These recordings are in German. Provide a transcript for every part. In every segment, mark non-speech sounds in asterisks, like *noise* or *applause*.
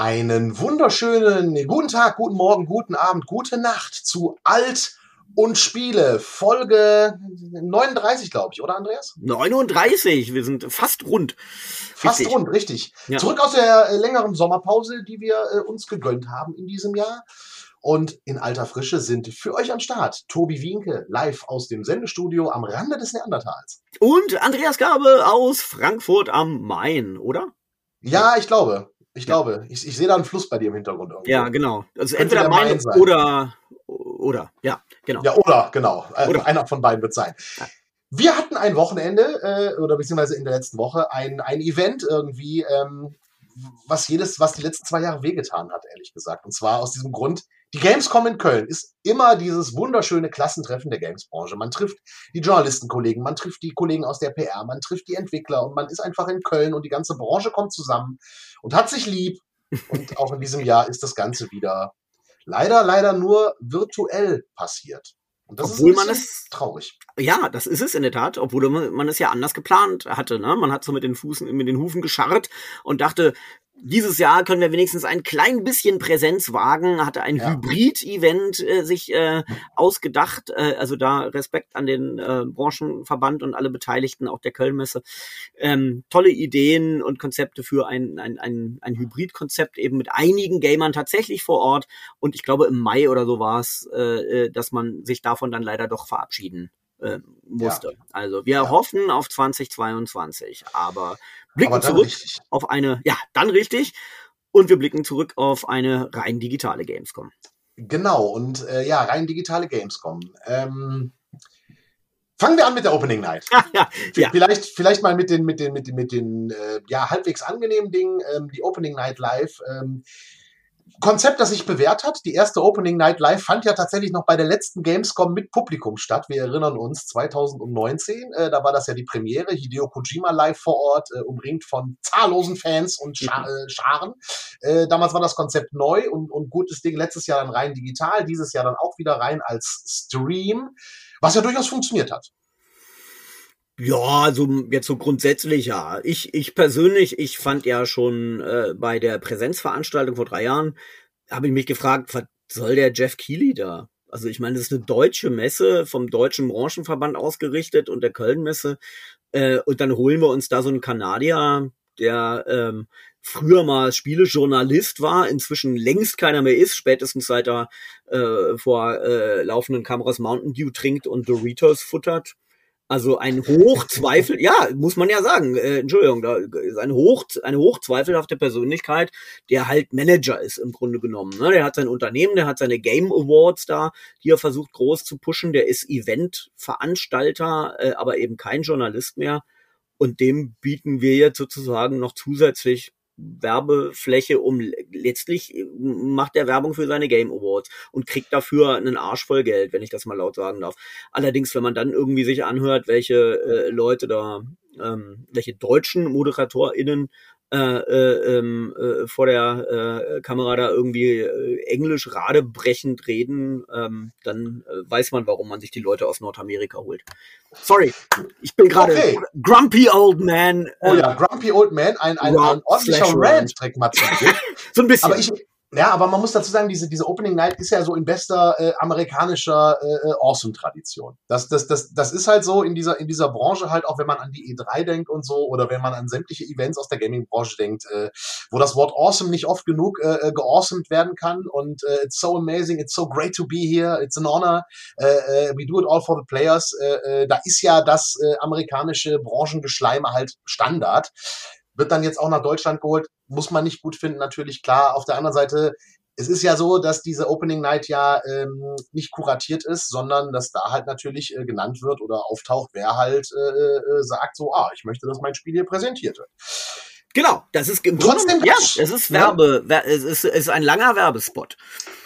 Einen wunderschönen guten Tag, guten Morgen, guten Abend, gute Nacht zu Alt und Spiele. Folge 39, glaube ich, oder Andreas? 39, wir sind fast rund. Fast richtig. rund, richtig. Ja. Zurück aus der äh, längeren Sommerpause, die wir äh, uns gegönnt haben in diesem Jahr. Und in alter Frische sind für euch am Start Tobi Wienke live aus dem Sendestudio am Rande des Neandertals. Und Andreas Gabe aus Frankfurt am Main, oder? Ja, ich glaube. Ich ja. glaube. Ich, ich sehe da einen Fluss bei dir im Hintergrund irgendwo. Ja, genau. Also Könnte entweder Main oder oder ja, genau. Ja, oder genau. Äh, oder. Einer von beiden wird sein. Ja. Wir hatten ein Wochenende äh, oder beziehungsweise in der letzten Woche ein, ein Event irgendwie, ähm, was jedes, was die letzten zwei Jahre wehgetan hat, ehrlich gesagt. Und zwar aus diesem Grund, die Gamescom in Köln ist immer dieses wunderschöne Klassentreffen der Gamesbranche. Man trifft die Journalistenkollegen, man trifft die Kollegen aus der PR, man trifft die Entwickler und man ist einfach in Köln und die ganze Branche kommt zusammen und hat sich lieb. Und *laughs* auch in diesem Jahr ist das Ganze wieder leider, leider nur virtuell passiert. Und das obwohl ist man es traurig. Ja, das ist es in der Tat, obwohl man es ja anders geplant hatte. Ne? Man hat so mit den Fußen, mit den Hufen gescharrt und dachte, dieses Jahr können wir wenigstens ein klein bisschen Präsenz wagen, hatte ein ja. Hybrid-Event äh, sich äh, ausgedacht, äh, also da Respekt an den äh, Branchenverband und alle Beteiligten, auch der Kölnmesse. Ähm, tolle Ideen und Konzepte für ein, ein, ein, ein Hybrid-Konzept eben mit einigen Gamern tatsächlich vor Ort und ich glaube im Mai oder so war es, äh, äh dass man sich davon dann leider doch verabschieden äh, musste. Ja. Also wir ja. hoffen auf 2022, aber blicken aber zurück richtig. auf eine, ja, dann richtig. Und wir blicken zurück auf eine rein digitale Gamescom. Genau, und äh, ja, rein digitale Gamescom. Ähm, fangen wir an mit der Opening Night. *laughs* ja, ja. Vielleicht, vielleicht mal mit den, mit den, mit den, mit den äh, ja, halbwegs angenehmen Dingen. Ähm, die Opening Night Live. Ähm, Konzept, das sich bewährt hat. Die erste Opening Night Live fand ja tatsächlich noch bei der letzten Gamescom mit Publikum statt. Wir erinnern uns, 2019, äh, da war das ja die Premiere. Hideo Kojima live vor Ort, äh, umringt von zahllosen Fans und Scha mhm. äh, Scharen. Äh, damals war das Konzept neu und, und gutes Ding. Letztes Jahr dann rein digital, dieses Jahr dann auch wieder rein als Stream, was ja durchaus funktioniert hat. Ja, also jetzt so grundsätzlich ja. Ich, ich persönlich, ich fand ja schon äh, bei der Präsenzveranstaltung vor drei Jahren, habe ich mich gefragt, was soll der Jeff Keighley da? Also ich meine, das ist eine deutsche Messe vom Deutschen Branchenverband ausgerichtet und der Kölnmesse. Äh, und dann holen wir uns da so einen Kanadier, der ähm, früher mal Spielejournalist war, inzwischen längst keiner mehr ist, spätestens seit er äh, vor äh, laufenden Kameras Mountain Dew trinkt und Doritos futtert. Also ein Hochzweifel, ja, muss man ja sagen, äh, Entschuldigung, da ist ein Hoch, eine hochzweifelhafte Persönlichkeit, der halt Manager ist im Grunde genommen. Ne? Der hat sein Unternehmen, der hat seine Game Awards da, die er versucht groß zu pushen, der ist Eventveranstalter, äh, aber eben kein Journalist mehr. Und dem bieten wir jetzt sozusagen noch zusätzlich Werbefläche um. Letztlich äh, macht er Werbung für seine Game Awards und kriegt dafür einen Arsch voll Geld, wenn ich das mal laut sagen darf. Allerdings, wenn man dann irgendwie sich anhört, welche äh, Leute da, ähm, welche deutschen ModeratorInnen äh, äh, ähm, äh, vor der äh, Kamera da irgendwie äh, Englisch radebrechend reden, ähm, dann weiß man, warum man sich die Leute aus Nordamerika holt. Sorry, ich bin gerade okay. Grumpy Old Man. oh ja, Grumpy Old Man, ein, ein, ein ordentlicher Rant, trägt mal *laughs* So ein bisschen. Aber ich, ja, aber man muss dazu sagen, diese, diese Opening Night ist ja so in bester äh, amerikanischer äh, äh, Awesome-Tradition. Das, das, das, das ist halt so in dieser, in dieser Branche halt, auch wenn man an die E3 denkt und so, oder wenn man an sämtliche Events aus der Gaming-Branche denkt, äh, wo das Wort Awesome nicht oft genug äh, äh geawesomed werden kann und äh, it's so amazing, it's so great to be here, it's an honor, äh, äh, we do it all for the players. Äh, äh, da ist ja das äh, amerikanische Branchengeschleime halt Standard wird dann jetzt auch nach Deutschland geholt, muss man nicht gut finden, natürlich klar. Auf der anderen Seite, es ist ja so, dass diese Opening Night ja ähm, nicht kuratiert ist, sondern dass da halt natürlich äh, genannt wird oder auftaucht, wer halt äh, äh, sagt so, ah, ich möchte, dass mein Spiel hier präsentiert wird. Genau, das ist im Trotzdem, ja, es ist Werbe, ja. es ist, ist ein langer Werbespot.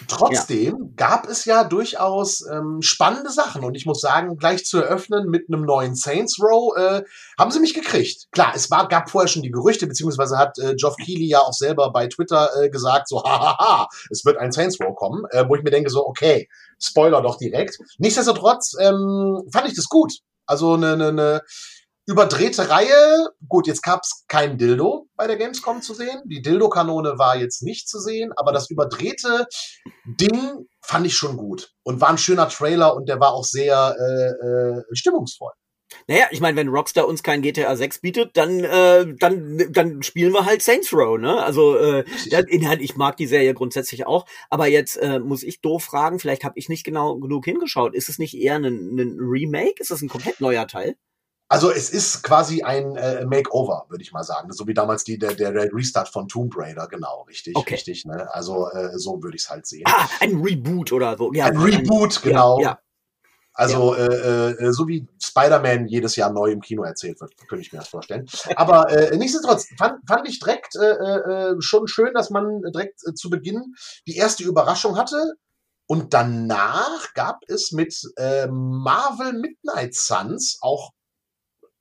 Trotzdem ja. gab es ja durchaus ähm, spannende Sachen und ich muss sagen, gleich zu eröffnen mit einem neuen Saints Row äh, haben sie mich gekriegt. Klar, es war, gab vorher schon die Gerüchte, beziehungsweise hat äh, Geoff Keighley ja auch selber bei Twitter äh, gesagt, so *laughs* hahaha, es wird ein Saints Row kommen, äh, wo ich mir denke so, okay, Spoiler doch direkt. Nichtsdestotrotz ähm, fand ich das gut. Also eine, eine, eine überdrehte Reihe. Gut, jetzt gab es kein Dildo bei der Gamescom zu sehen. Die Dildo-Kanone war jetzt nicht zu sehen, aber das überdrehte Ding fand ich schon gut und war ein schöner Trailer und der war auch sehr äh, äh, stimmungsvoll. Naja, ich meine, wenn Rockstar uns kein GTA 6 bietet, dann, äh, dann, dann spielen wir halt Saints Row, ne? Also äh, Inhalt, ich mag die Serie grundsätzlich auch, aber jetzt äh, muss ich doof fragen, vielleicht habe ich nicht genau genug hingeschaut. Ist es nicht eher ein, ein Remake? Ist es ein komplett neuer Teil? Also es ist quasi ein äh, Makeover, würde ich mal sagen. So wie damals die, der, der Restart von Tomb Raider, genau, richtig, okay. richtig. Ne? Also äh, so würde ich es halt sehen. Ah, ein Reboot oder so. Ja, ein Reboot, ein, genau. Ja, ja. Also ja. Äh, äh, so wie Spider-Man jedes Jahr neu im Kino erzählt wird, könnte ich mir das vorstellen. Aber äh, nichtsdestotrotz fand, fand ich direkt äh, äh, schon schön, dass man direkt äh, zu Beginn die erste Überraschung hatte. Und danach gab es mit äh, Marvel Midnight Suns auch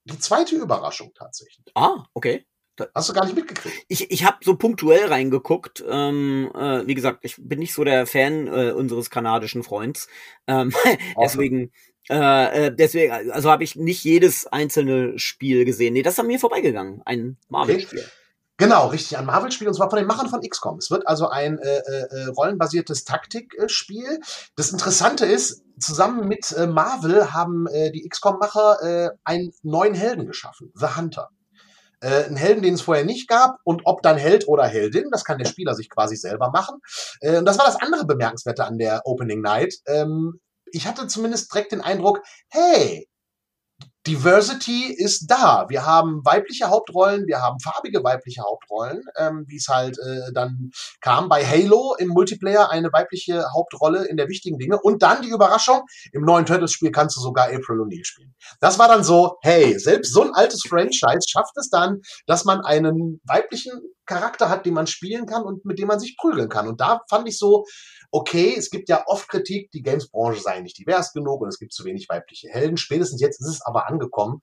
die zweite Überraschung tatsächlich. Ah, okay. Hast du gar nicht mitgekriegt? Ich, ich habe so punktuell reingeguckt. Ähm, äh, wie gesagt, ich bin nicht so der Fan äh, unseres kanadischen Freunds. Ähm, *laughs* deswegen, äh, äh, deswegen, also habe ich nicht jedes einzelne Spiel gesehen. Nee, das ist an mir vorbeigegangen. Ein Marvel-Spiel. Okay. Genau, richtig, ein Marvel-Spiel und zwar von den Machern von XCOM. Es wird also ein äh, äh, rollenbasiertes Taktikspiel. Das Interessante ist, zusammen mit äh, Marvel haben äh, die XCOM-Macher äh, einen neuen Helden geschaffen, The Hunter. Äh, einen Helden, den es vorher nicht gab und ob dann Held oder Heldin, das kann der Spieler sich quasi selber machen. Äh, und das war das andere Bemerkenswerte an der Opening Night. Ähm, ich hatte zumindest direkt den Eindruck, hey, Diversity ist da. Wir haben weibliche Hauptrollen, wir haben farbige weibliche Hauptrollen, ähm, wie es halt äh, dann kam bei Halo im Multiplayer eine weibliche Hauptrolle in der wichtigen Dinge und dann die Überraschung, im neuen Turtles-Spiel kannst du sogar April O'Neil spielen. Das war dann so, hey, selbst so ein altes Franchise schafft es dann, dass man einen weiblichen Charakter hat, den man spielen kann und mit dem man sich prügeln kann. Und da fand ich so, okay, es gibt ja oft Kritik, die Games-Branche sei nicht divers genug und es gibt zu wenig weibliche Helden. Spätestens jetzt ist es aber angekommen.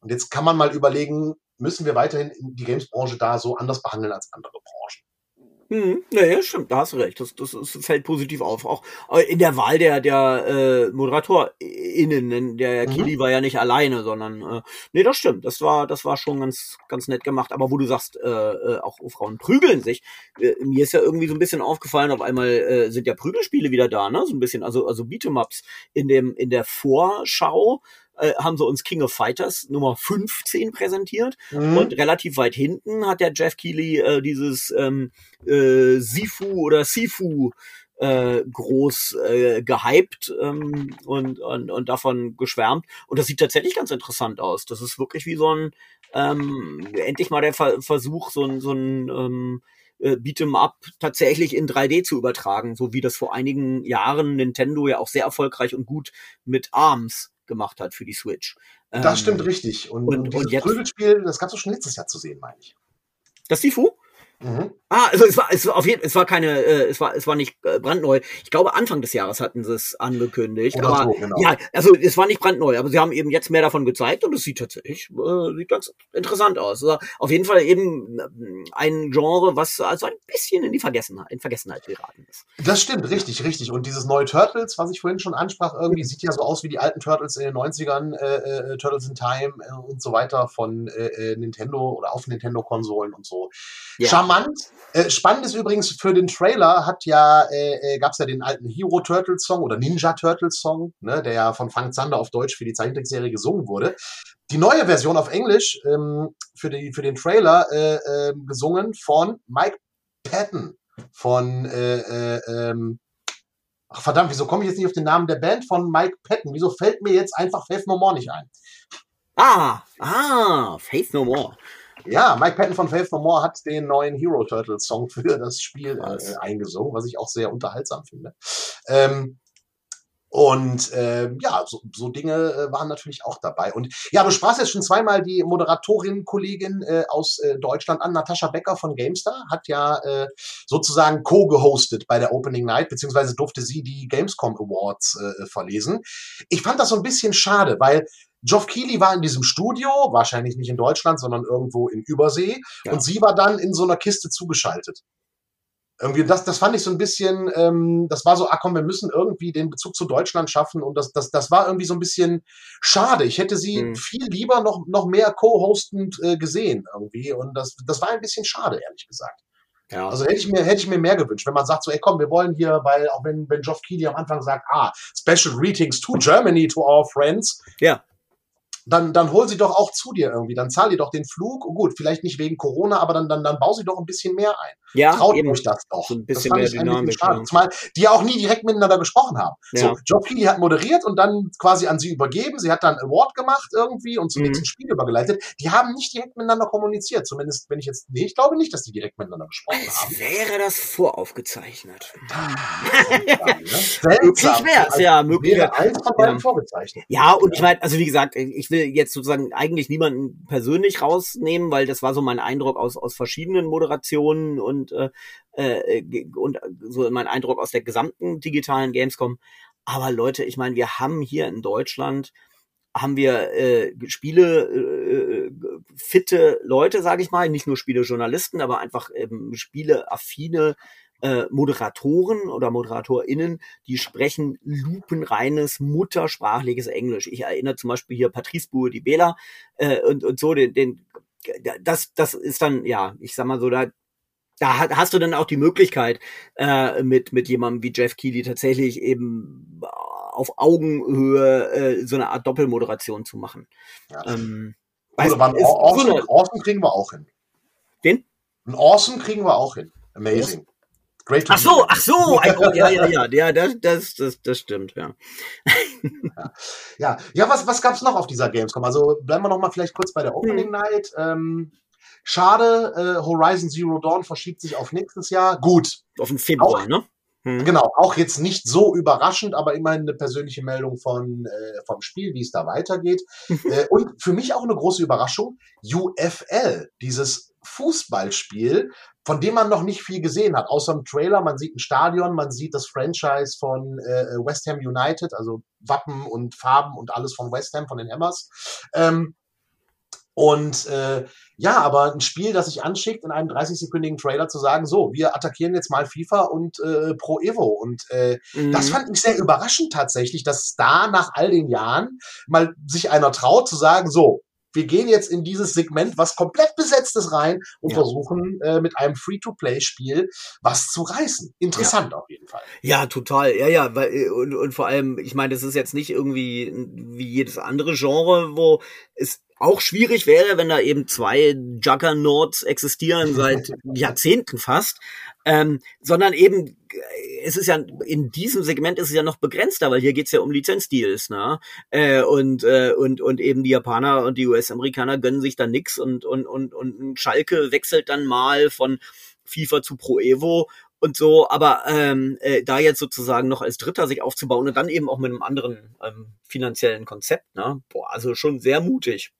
Und jetzt kann man mal überlegen, müssen wir weiterhin die Games-Branche da so anders behandeln als andere? Hm, nee, stimmt, da hast du recht. Das, das, das fällt positiv auf. Auch äh, in der Wahl der, der äh, ModeratorInnen, der mhm. Kili war ja nicht alleine, sondern äh, nee, das stimmt. Das war, das war schon ganz, ganz nett gemacht. Aber wo du sagst, äh, äh, auch Frauen prügeln sich, äh, mir ist ja irgendwie so ein bisschen aufgefallen, auf einmal äh, sind ja Prügelspiele wieder da, ne? So ein bisschen, also, also Beat'em-Ups in dem, in der Vorschau äh, haben sie uns King of Fighters Nummer 15 präsentiert mhm. und relativ weit hinten hat der Jeff Keighley äh, dieses ähm, äh, Sifu oder Sifu äh, groß äh, gehypt ähm, und, und, und davon geschwärmt. Und das sieht tatsächlich ganz interessant aus. Das ist wirklich wie so ein, ähm, endlich mal der Ver Versuch, so ein, so ein ähm, äh, Beat'em Up tatsächlich in 3D zu übertragen, so wie das vor einigen Jahren Nintendo ja auch sehr erfolgreich und gut mit ARMS gemacht hat für die Switch. Das ähm, stimmt richtig. Und, und, und dieses und jetzt, Prügelspiel, das gab es schon letztes Jahr zu sehen, meine ich. Das Sifu? Mhm. Ah, also es war, es war auf jeden, es war keine, äh, es war, es war nicht äh, brandneu. Ich glaube Anfang des Jahres hatten sie es angekündigt. Oder aber so, genau. ja, also es war nicht brandneu, aber sie haben eben jetzt mehr davon gezeigt und es sieht tatsächlich, äh, sieht ganz interessant aus. Also auf jeden Fall eben äh, ein Genre, was also ein bisschen in die Vergessenheit, in Vergessenheit geraten ist. Das stimmt, richtig, richtig. Und dieses neue Turtles, was ich vorhin schon ansprach, irgendwie sieht ja so aus wie die alten Turtles in den 90ern, äh, äh, Turtles in Time äh, und so weiter von äh, äh Nintendo oder auf Nintendo-Konsolen und so. Ja. Charmant. Äh, spannend ist übrigens für den Trailer hat ja äh, äh gab es ja den alten Hero Turtles Song oder Ninja Turtles Song, ne, der ja von Frank Zander auf Deutsch für die Zeichentrickserie gesungen wurde. Die neue Version auf Englisch ähm, für die für den Trailer äh, äh, gesungen von Mike Patton von äh, äh, ähm, Ach verdammt, wieso komme ich jetzt nicht auf den Namen der Band von Mike Patton? Wieso fällt mir jetzt einfach Faith No More nicht ein? Ah, ah, Faith No More. Ja, Mike Patton von Faith No More hat den neuen Hero Turtles Song für das Spiel äh, eingesungen, was ich auch sehr unterhaltsam finde. Ähm, und äh, ja, so, so Dinge äh, waren natürlich auch dabei. Und ja, du sprachst jetzt schon zweimal die Moderatorin, Kollegin äh, aus äh, Deutschland an, Natascha Becker von GameStar, hat ja äh, sozusagen co-gehostet bei der Opening Night, beziehungsweise durfte sie die Gamescom Awards äh, verlesen. Ich fand das so ein bisschen schade, weil Geoff Keighley war in diesem Studio, wahrscheinlich nicht in Deutschland, sondern irgendwo in Übersee. Ja. Und sie war dann in so einer Kiste zugeschaltet. Irgendwie, das, das fand ich so ein bisschen, ähm, das war so, ah komm, wir müssen irgendwie den Bezug zu Deutschland schaffen und das, das, das war irgendwie so ein bisschen schade. Ich hätte sie mhm. viel lieber noch, noch mehr co-hostend äh, gesehen irgendwie und das, das war ein bisschen schade, ehrlich gesagt. Ja. Also hätte ich mir, hätte ich mir mehr gewünscht, wenn man sagt so, ey komm, wir wollen hier, weil auch wenn, wenn Geoff Keighley am Anfang sagt, ah, special greetings to Germany, to our friends. Ja dann, dann hol sie doch auch zu dir irgendwie. Dann zahl ihr doch den Flug. Oh, gut, vielleicht nicht wegen Corona, aber dann, dann, dann bau sie doch ein bisschen mehr ein. Ja, Traut eben. euch das doch. So ein bisschen mehr Dynamik. Ja. Zumal die ja auch nie direkt miteinander gesprochen haben. Ja. So, Joe Keighley hat moderiert und dann quasi an sie übergeben. Sie hat dann Award gemacht irgendwie und zum mhm. nächsten Spiel übergeleitet. Die haben nicht direkt miteinander kommuniziert. Zumindest, wenn ich jetzt, nee, ich glaube nicht, dass die direkt miteinander gesprochen Als haben. wäre das voraufgezeichnet. *laughs* ja, ne? Möglich wäre es, ja, möglich. Wäre eins von beiden ja. vorgezeichnet. Ja, und ich meine, also wie gesagt, ich will jetzt sozusagen eigentlich niemanden persönlich rausnehmen, weil das war so mein Eindruck aus, aus verschiedenen Moderationen und, äh, äh, und so mein Eindruck aus der gesamten digitalen Gamescom. Aber Leute, ich meine, wir haben hier in Deutschland haben wir äh, Spiele äh, fitte Leute, sage ich mal, nicht nur Spielejournalisten, aber einfach ähm, Spieleaffine äh, Moderatoren oder ModeratorInnen, die sprechen lupenreines, muttersprachliches Englisch. Ich erinnere zum Beispiel hier Patrice Bourg, die Bela äh, und, und so, den, den, das, das ist dann, ja, ich sag mal so, da, da hast du dann auch die Möglichkeit, äh, mit, mit jemandem wie Jeff Keighley tatsächlich eben auf Augenhöhe äh, so eine Art Doppelmoderation zu machen. Ja. Ähm, Gut, aber einen awesome, so awesome kriegen wir auch hin. Den? Ein Awesome kriegen wir auch hin. Amazing. Great ach so, ach so, ja, ja, ja, ja, das, das, das, das stimmt, ja. ja, ja, was, was gab's noch auf dieser Gamescom? Also bleiben wir noch mal vielleicht kurz bei der Opening hm. Night. Ähm, schade, äh, Horizon Zero Dawn verschiebt sich auf nächstes Jahr. Gut. Auf den Februar, auch, ne? Hm. Genau, auch jetzt nicht so überraschend, aber immerhin eine persönliche Meldung von, äh, vom Spiel, wie es da weitergeht. *laughs* äh, und für mich auch eine große Überraschung, UFL, dieses Fußballspiel, von dem man noch nicht viel gesehen hat, außer im Trailer. Man sieht ein Stadion, man sieht das Franchise von äh, West Ham United, also Wappen und Farben und alles von West Ham, von den Hammers. Ähm, und äh, ja, aber ein Spiel, das sich anschickt, in einem 30-sekündigen Trailer zu sagen, so, wir attackieren jetzt mal FIFA und äh, Pro Evo. Und äh, mhm. das fand ich sehr überraschend tatsächlich, dass da nach all den Jahren mal sich einer traut zu sagen, so, wir gehen jetzt in dieses Segment, was komplett besetzt ist, rein und ja. versuchen äh, mit einem Free-to-Play-Spiel was zu reißen. Interessant ja. auf jeden Fall. Ja, total. Ja, ja, weil, äh, und, und vor allem, ich meine, das ist jetzt nicht irgendwie wie jedes andere Genre, wo es auch schwierig wäre, wenn da eben zwei Juggernauts existieren seit *laughs* Jahrzehnten fast, ähm, sondern eben es ist ja in diesem Segment ist es ja noch begrenzter, weil hier geht's ja um Lizenzdeals, ne? Äh, und äh, und und eben die Japaner und die US-Amerikaner gönnen sich da nix und und und und Schalke wechselt dann mal von FIFA zu Pro Evo und so, aber ähm, äh, da jetzt sozusagen noch als Dritter sich aufzubauen und dann eben auch mit einem anderen ähm, finanziellen Konzept, ne? Boah, also schon sehr mutig.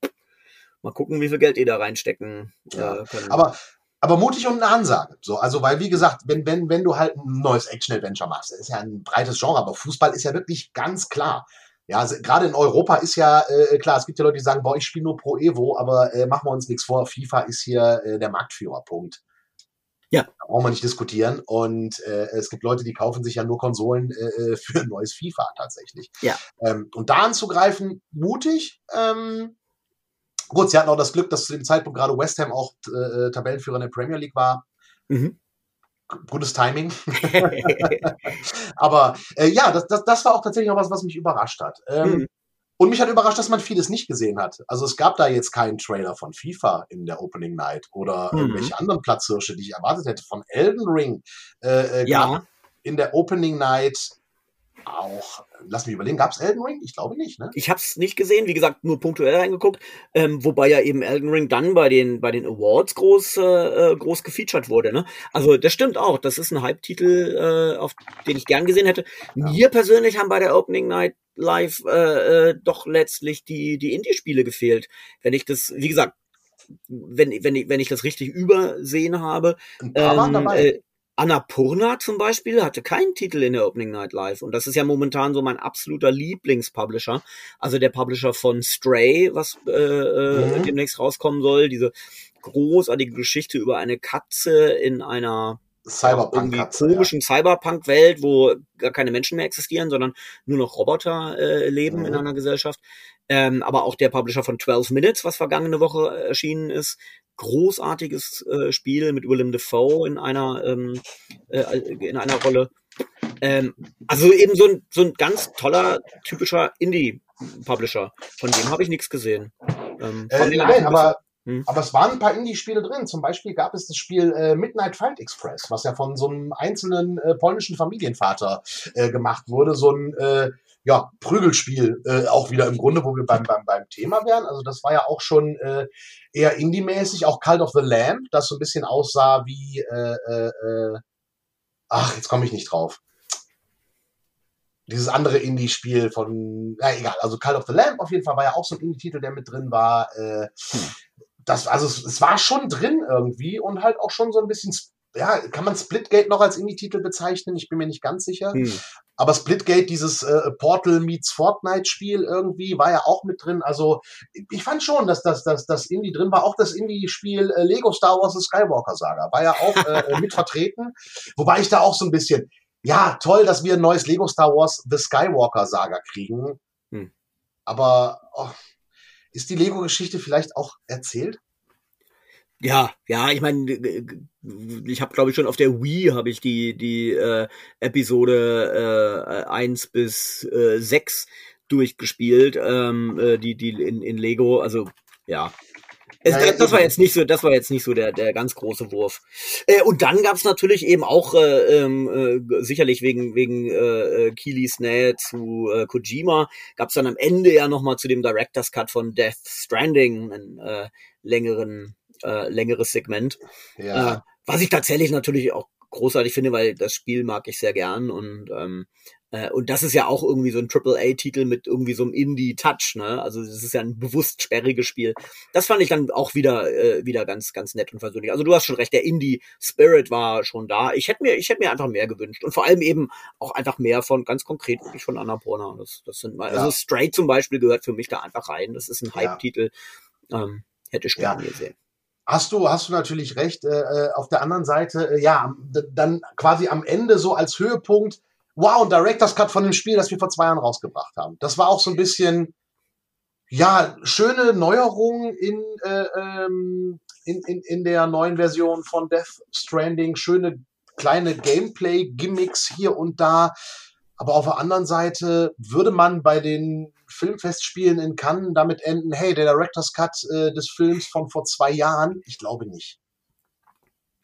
Mal gucken, wie viel Geld ihr da reinstecken äh, können. Aber aber mutig und eine Ansage. So, also, weil, wie gesagt, wenn, wenn, wenn du halt ein neues Action-Adventure machst, das ist ja ein breites Genre, aber Fußball ist ja wirklich ganz klar. Ja, also, gerade in Europa ist ja äh, klar, es gibt ja Leute, die sagen, boah, ich spiele nur Pro Evo, aber äh, machen wir uns nichts vor, FIFA ist hier äh, der Marktführer, Punkt. Ja. Da brauchen wir nicht diskutieren. Und äh, es gibt Leute, die kaufen sich ja nur Konsolen äh, äh für ein neues FIFA tatsächlich. Ja. Ähm, und da anzugreifen, mutig. Ähm, Gut, sie hatten auch das Glück, dass zu dem Zeitpunkt gerade West Ham auch äh, Tabellenführer in der Premier League war. Mhm. Gutes Timing. *laughs* Aber äh, ja, das, das, das war auch tatsächlich auch was, was mich überrascht hat. Ähm, mhm. Und mich hat überrascht, dass man vieles nicht gesehen hat. Also es gab da jetzt keinen Trailer von FIFA in der Opening Night oder mhm. irgendwelche anderen Platzhirsche, die ich erwartet hätte. Von Elden Ring äh, äh, ja. in der Opening Night auch, lass mich überlegen, gab es Elden Ring? Ich glaube nicht, ne? Ich habe es nicht gesehen, wie gesagt, nur punktuell reingeguckt, ähm, wobei ja eben Elden Ring dann bei den bei den Awards groß äh, äh, groß gefeatured wurde, ne? Also das stimmt auch, das ist ein Hype-Titel, äh, auf den ich gern gesehen hätte. Ja. Mir persönlich haben bei der Opening Night Live äh, äh, doch letztlich die die Indie-Spiele gefehlt. Wenn ich das, wie gesagt, wenn, wenn, ich, wenn ich das richtig übersehen habe. Ein paar ähm, waren dabei. Äh, Annapurna zum Beispiel hatte keinen Titel in der Opening Night Live und das ist ja momentan so mein absoluter Lieblingspublisher, also der Publisher von Stray, was äh, äh, mhm. demnächst rauskommen soll, diese großartige Geschichte über eine Katze in einer Cyberpunk komischen. Cyberpunk-Welt, wo gar keine Menschen mehr existieren, sondern nur noch Roboter äh, leben mhm. in einer Gesellschaft. Ähm, aber auch der Publisher von 12 Minutes, was vergangene Woche erschienen ist, großartiges äh, Spiel mit Willem Dafoe in einer ähm, äh, in einer Rolle. Ähm, also eben so ein, so ein ganz toller, typischer Indie-Publisher. Von dem habe ich nichts gesehen. Ähm, äh, nein, aber, hm? aber es waren ein paar Indie-Spiele drin. Zum Beispiel gab es das Spiel äh, Midnight Fight Express, was ja von so einem einzelnen äh, polnischen Familienvater äh, gemacht wurde. So ein äh, ja, Prügelspiel äh, auch wieder im Grunde, wo wir beim, beim, beim Thema wären. Also das war ja auch schon äh, eher Indie-mäßig, auch Cult of the Lamb, das so ein bisschen aussah wie äh, äh, äh ach, jetzt komme ich nicht drauf. Dieses andere Indie-Spiel von, ja egal, also Call of the Lamb auf jeden Fall war ja auch so ein Indie-Titel, der mit drin war. Äh, hm. das, also es, es war schon drin irgendwie und halt auch schon so ein bisschen ja, kann man Splitgate noch als Indie-Titel bezeichnen? Ich bin mir nicht ganz sicher. Hm. Aber Splitgate, dieses äh, Portal meets Fortnite-Spiel irgendwie, war ja auch mit drin. Also ich fand schon, dass das, dass, das Indie drin war. Auch das Indie-Spiel äh, Lego Star Wars The Skywalker Saga war ja auch äh, äh, mit vertreten. Wobei ich da auch so ein bisschen, ja, toll, dass wir ein neues Lego Star Wars The Skywalker Saga kriegen. Hm. Aber oh, ist die Lego-Geschichte vielleicht auch erzählt? Ja, ja, ich meine, ich habe glaube ich schon auf der Wii habe ich die die äh, Episode äh, 1 bis äh, 6 durchgespielt, ähm, äh, die die in, in Lego, also ja. Es, ja, das, das war jetzt nicht so, das war jetzt nicht so der der ganz große Wurf. Äh, und dann gab's natürlich eben auch äh, ähm, äh, sicherlich wegen wegen äh, äh, Kilis Nähe zu äh, Kojima gab's dann am Ende ja noch mal zu dem Directors Cut von Death Stranding einen äh, längeren äh, längeres Segment. Ja. Äh, was ich tatsächlich natürlich auch großartig finde, weil das Spiel mag ich sehr gern und ähm, äh, und das ist ja auch irgendwie so ein Triple-A-Titel mit irgendwie so einem Indie-Touch, ne? Also das ist ja ein bewusst sperriges Spiel. Das fand ich dann auch wieder äh, wieder ganz ganz nett und versöhnlich. Also du hast schon recht, der Indie-Spirit war schon da. Ich hätte mir ich hätte mir einfach mehr gewünscht und vor allem eben auch einfach mehr von ganz konkret wirklich von Annapurna. Das das sind mal ja. also Straight zum Beispiel gehört für mich da einfach rein. Das ist ein Hype-Titel. Ähm, hätte ich gerne ja. gesehen. Hast du, hast du natürlich recht. Äh, äh, auf der anderen Seite, äh, ja, dann quasi am Ende so als Höhepunkt, wow, ein Director's Cut von dem Spiel, das wir vor zwei Jahren rausgebracht haben. Das war auch so ein bisschen, ja, schöne Neuerung in, äh, ähm, in, in, in der neuen Version von Death Stranding, schöne kleine Gameplay-Gimmicks hier und da. Aber auf der anderen Seite würde man bei den Filmfestspielen in Cannes damit enden, hey, der Director's Cut äh, des Films von vor zwei Jahren? Ich glaube nicht.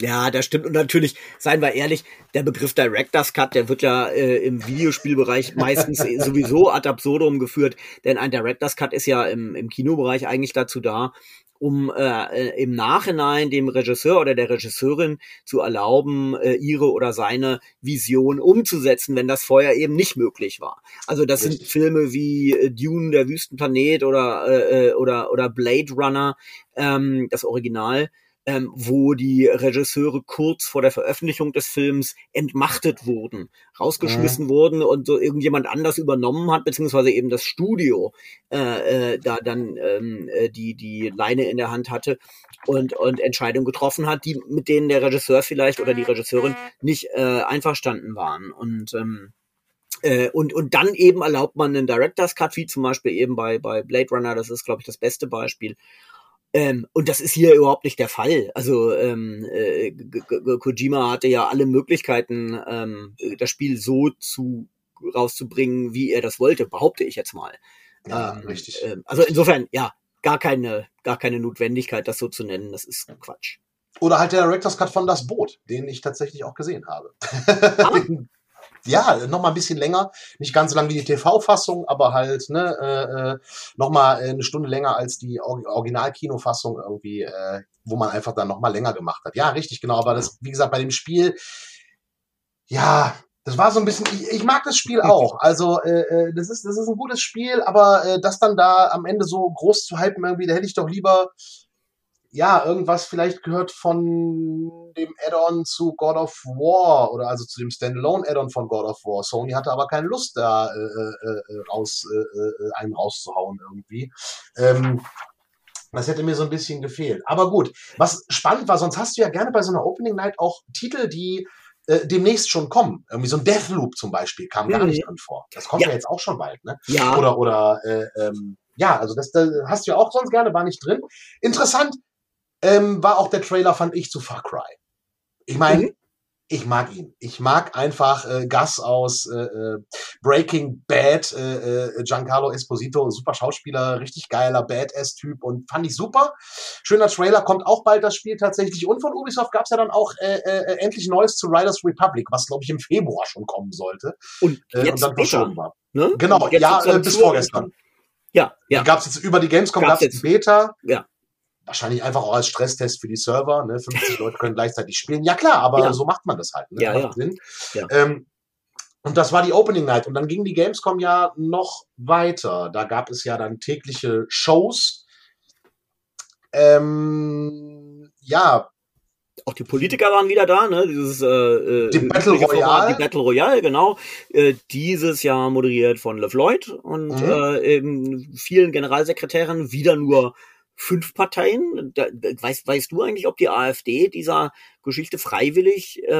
Ja, das stimmt. Und natürlich, seien wir ehrlich, der Begriff Director's Cut, der wird ja äh, im Videospielbereich *laughs* meistens sowieso ad absurdum geführt, denn ein Director's Cut ist ja im, im Kinobereich eigentlich dazu da, um äh, im Nachhinein dem Regisseur oder der Regisseurin zu erlauben, äh, ihre oder seine Vision umzusetzen, wenn das vorher eben nicht möglich war. Also das Richtig. sind Filme wie äh, Dune, der Wüstenplanet oder äh, äh, oder oder Blade Runner, ähm, das Original ähm, wo die Regisseure kurz vor der Veröffentlichung des Films entmachtet wurden, rausgeschmissen ja. wurden und so irgendjemand anders übernommen hat, beziehungsweise eben das Studio äh, äh, da dann ähm, äh, die die Leine in der Hand hatte und und Entscheidungen getroffen hat, die mit denen der Regisseur vielleicht oder die Regisseurin nicht äh, einverstanden waren und ähm, äh, und, und dann eben erlaubt man einen Director's Cut, wie zum Beispiel eben bei, bei Blade Runner, das ist, glaube ich, das beste Beispiel. Ähm, und das ist hier überhaupt nicht der Fall. Also ähm, äh, Kojima hatte ja alle Möglichkeiten, ähm, das Spiel so zu rauszubringen, wie er das wollte, behaupte ich jetzt mal. Ja, ähm, richtig. Äh, also insofern, ja, gar keine, gar keine Notwendigkeit, das so zu nennen. Das ist Quatsch. Oder halt der Director's Cut von Das Boot, den ich tatsächlich auch gesehen habe. Ah. *laughs* ja, noch mal ein bisschen länger, nicht ganz so lang wie die TV-Fassung, aber halt ne, äh, äh noch mal eine Stunde länger als die Original-Kinofassung irgendwie, äh, wo man einfach dann noch mal länger gemacht hat. Ja, richtig, genau. Aber das, wie gesagt, bei dem Spiel, ja, das war so ein bisschen, ich, ich mag das Spiel *laughs* auch. Also äh, äh, das ist das ist ein gutes Spiel, aber äh, das dann da am Ende so groß zu hypen irgendwie, da hätte ich doch lieber ja, irgendwas vielleicht gehört von dem Add-on zu God of War oder also zu dem Standalone Add-on von God of War. Sony hatte aber keine Lust, da äh, äh, äh raus, äh, äh, einen rauszuhauen irgendwie. Ähm, Das hätte mir so ein bisschen gefehlt. Aber gut, was spannend war, sonst hast du ja gerne bei so einer Opening Night auch Titel, die äh, demnächst schon kommen. Irgendwie so ein Deathloop zum Beispiel kam gar Mhm. nicht dran vor. Das kommt ja, Ja. jetzt auch schon bald, ne? Ja, Oder, oder, äh, ähm, ja, also das, das hast du ja auch sonst gerne, war nicht drin. Interessant ähm, war auch der Trailer, fand ich, zu Far Cry. Ich meine, Mhm. ich mag ihn. Ich mag einfach äh, Gus aus äh, äh, Breaking Bad, äh, äh, Giancarlo Esposito, super Schauspieler, richtig geiler Badass-Typ und fand ich super. Schöner Trailer, kommt auch bald das Spiel tatsächlich. Und von Ubisoft gab es ja dann auch äh, äh, endlich Neues zu Riders Republic, was glaube ich im Februar schon kommen sollte und äh, jetzt und dann verschoben war. ne? Genau, jetzt ja, äh, bis vorgestern. Ja, Ja. Gab es jetzt über die Gamescom gab's jetzt. Beta. Ja. Wahrscheinlich einfach auch als Stresstest für die Server. Ne? 50 *laughs* Leute können gleichzeitig spielen. Ja klar, aber Ja. so macht man das halt. Ne? Ja, ja. Sinn. Ja. Ähm, und das war die Opening Night. Und dann ging die Gamescom ja noch weiter. Da gab es ja dann tägliche Shows. Ähm, ja, Auch die Politiker waren wieder da, ne? Dieses äh, äh, Die Battle Royale. Die Battle Royale, genau. Äh, dieses Jahr moderiert von LeFloid und Mhm. äh, eben vielen Generalsekretären wieder nur fünf Parteien. Da, da, weißt, weißt du eigentlich, ob die AfD dieser Geschichte freiwillig äh,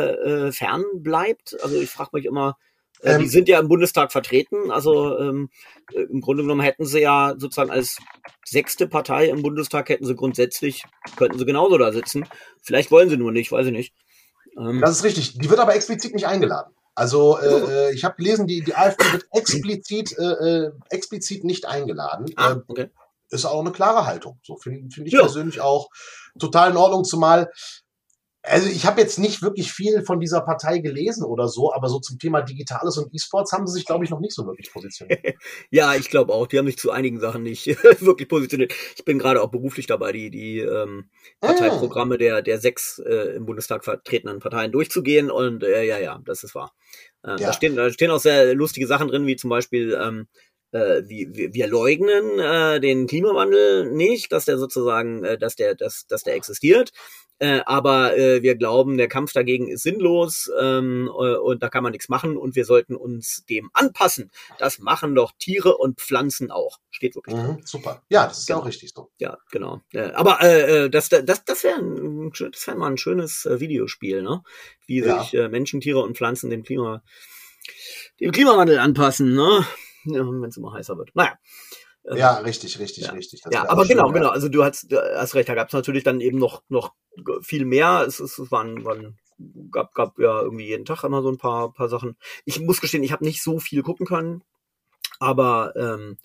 äh, fern bleibt? Also ich frage mich immer, äh, die Ähm. sind ja im Bundestag vertreten. Also ähm, äh, im Grunde genommen hätten sie ja sozusagen als sechste Partei im Bundestag hätten sie grundsätzlich, könnten sie genauso da sitzen. Vielleicht wollen sie nur nicht, weiß ich nicht. Ähm, das ist richtig. Die wird aber explizit nicht eingeladen. Also äh, Oh. äh, ich habe gelesen, die, die AfD wird explizit, äh, äh, explizit nicht eingeladen. ah, Äh, okay. Ist auch eine klare Haltung. So finde find ich Ja. persönlich auch total in Ordnung, zumal also ich habe jetzt nicht wirklich viel von dieser Partei gelesen oder so, aber so zum Thema Digitales und E-Sports haben sie sich, glaube ich, noch nicht so wirklich positioniert. *laughs* Ja, ich glaube auch. Die haben sich zu einigen Sachen nicht *laughs* wirklich positioniert. Ich bin gerade auch beruflich dabei, die, die ähm, Parteiprogramme der, der sechs äh, im Bundestag vertretenen Parteien durchzugehen. Und äh, ja, ja, das ist wahr. Äh, Ja. da, stehen, da stehen auch sehr lustige Sachen drin, wie zum Beispiel, ähm, äh, wir, wir leugnen äh, den Klimawandel nicht, dass der sozusagen, äh, dass der, dass, dass der existiert. Äh, aber äh, wir glauben, der Kampf dagegen ist sinnlos ähm, äh, und da kann man nichts machen und wir sollten uns dem anpassen. Das machen doch Tiere und Pflanzen auch. Steht wirklich. Mhm, super. Ja, das ist ja Genau. auch richtig so. Ja, genau. Äh, aber äh, äh, das, das, das wäre das wär mal ein schönes äh, Videospiel, ne? Wie Ja. sich äh, Menschen, Tiere und Pflanzen dem Klima, dem Klimawandel anpassen, ne? Wenn es immer heißer wird. Naja. Äh, Ja, richtig, richtig, ja. richtig. Das ja, aber auch schön, genau, genau. Also du hast, du hast recht, da gab es natürlich dann eben noch, noch viel mehr. Es, es, es waren, waren gab, gab ja irgendwie jeden Tag immer so ein paar, paar Sachen. Ich muss gestehen, ich habe nicht so viel gucken können, aber ähm,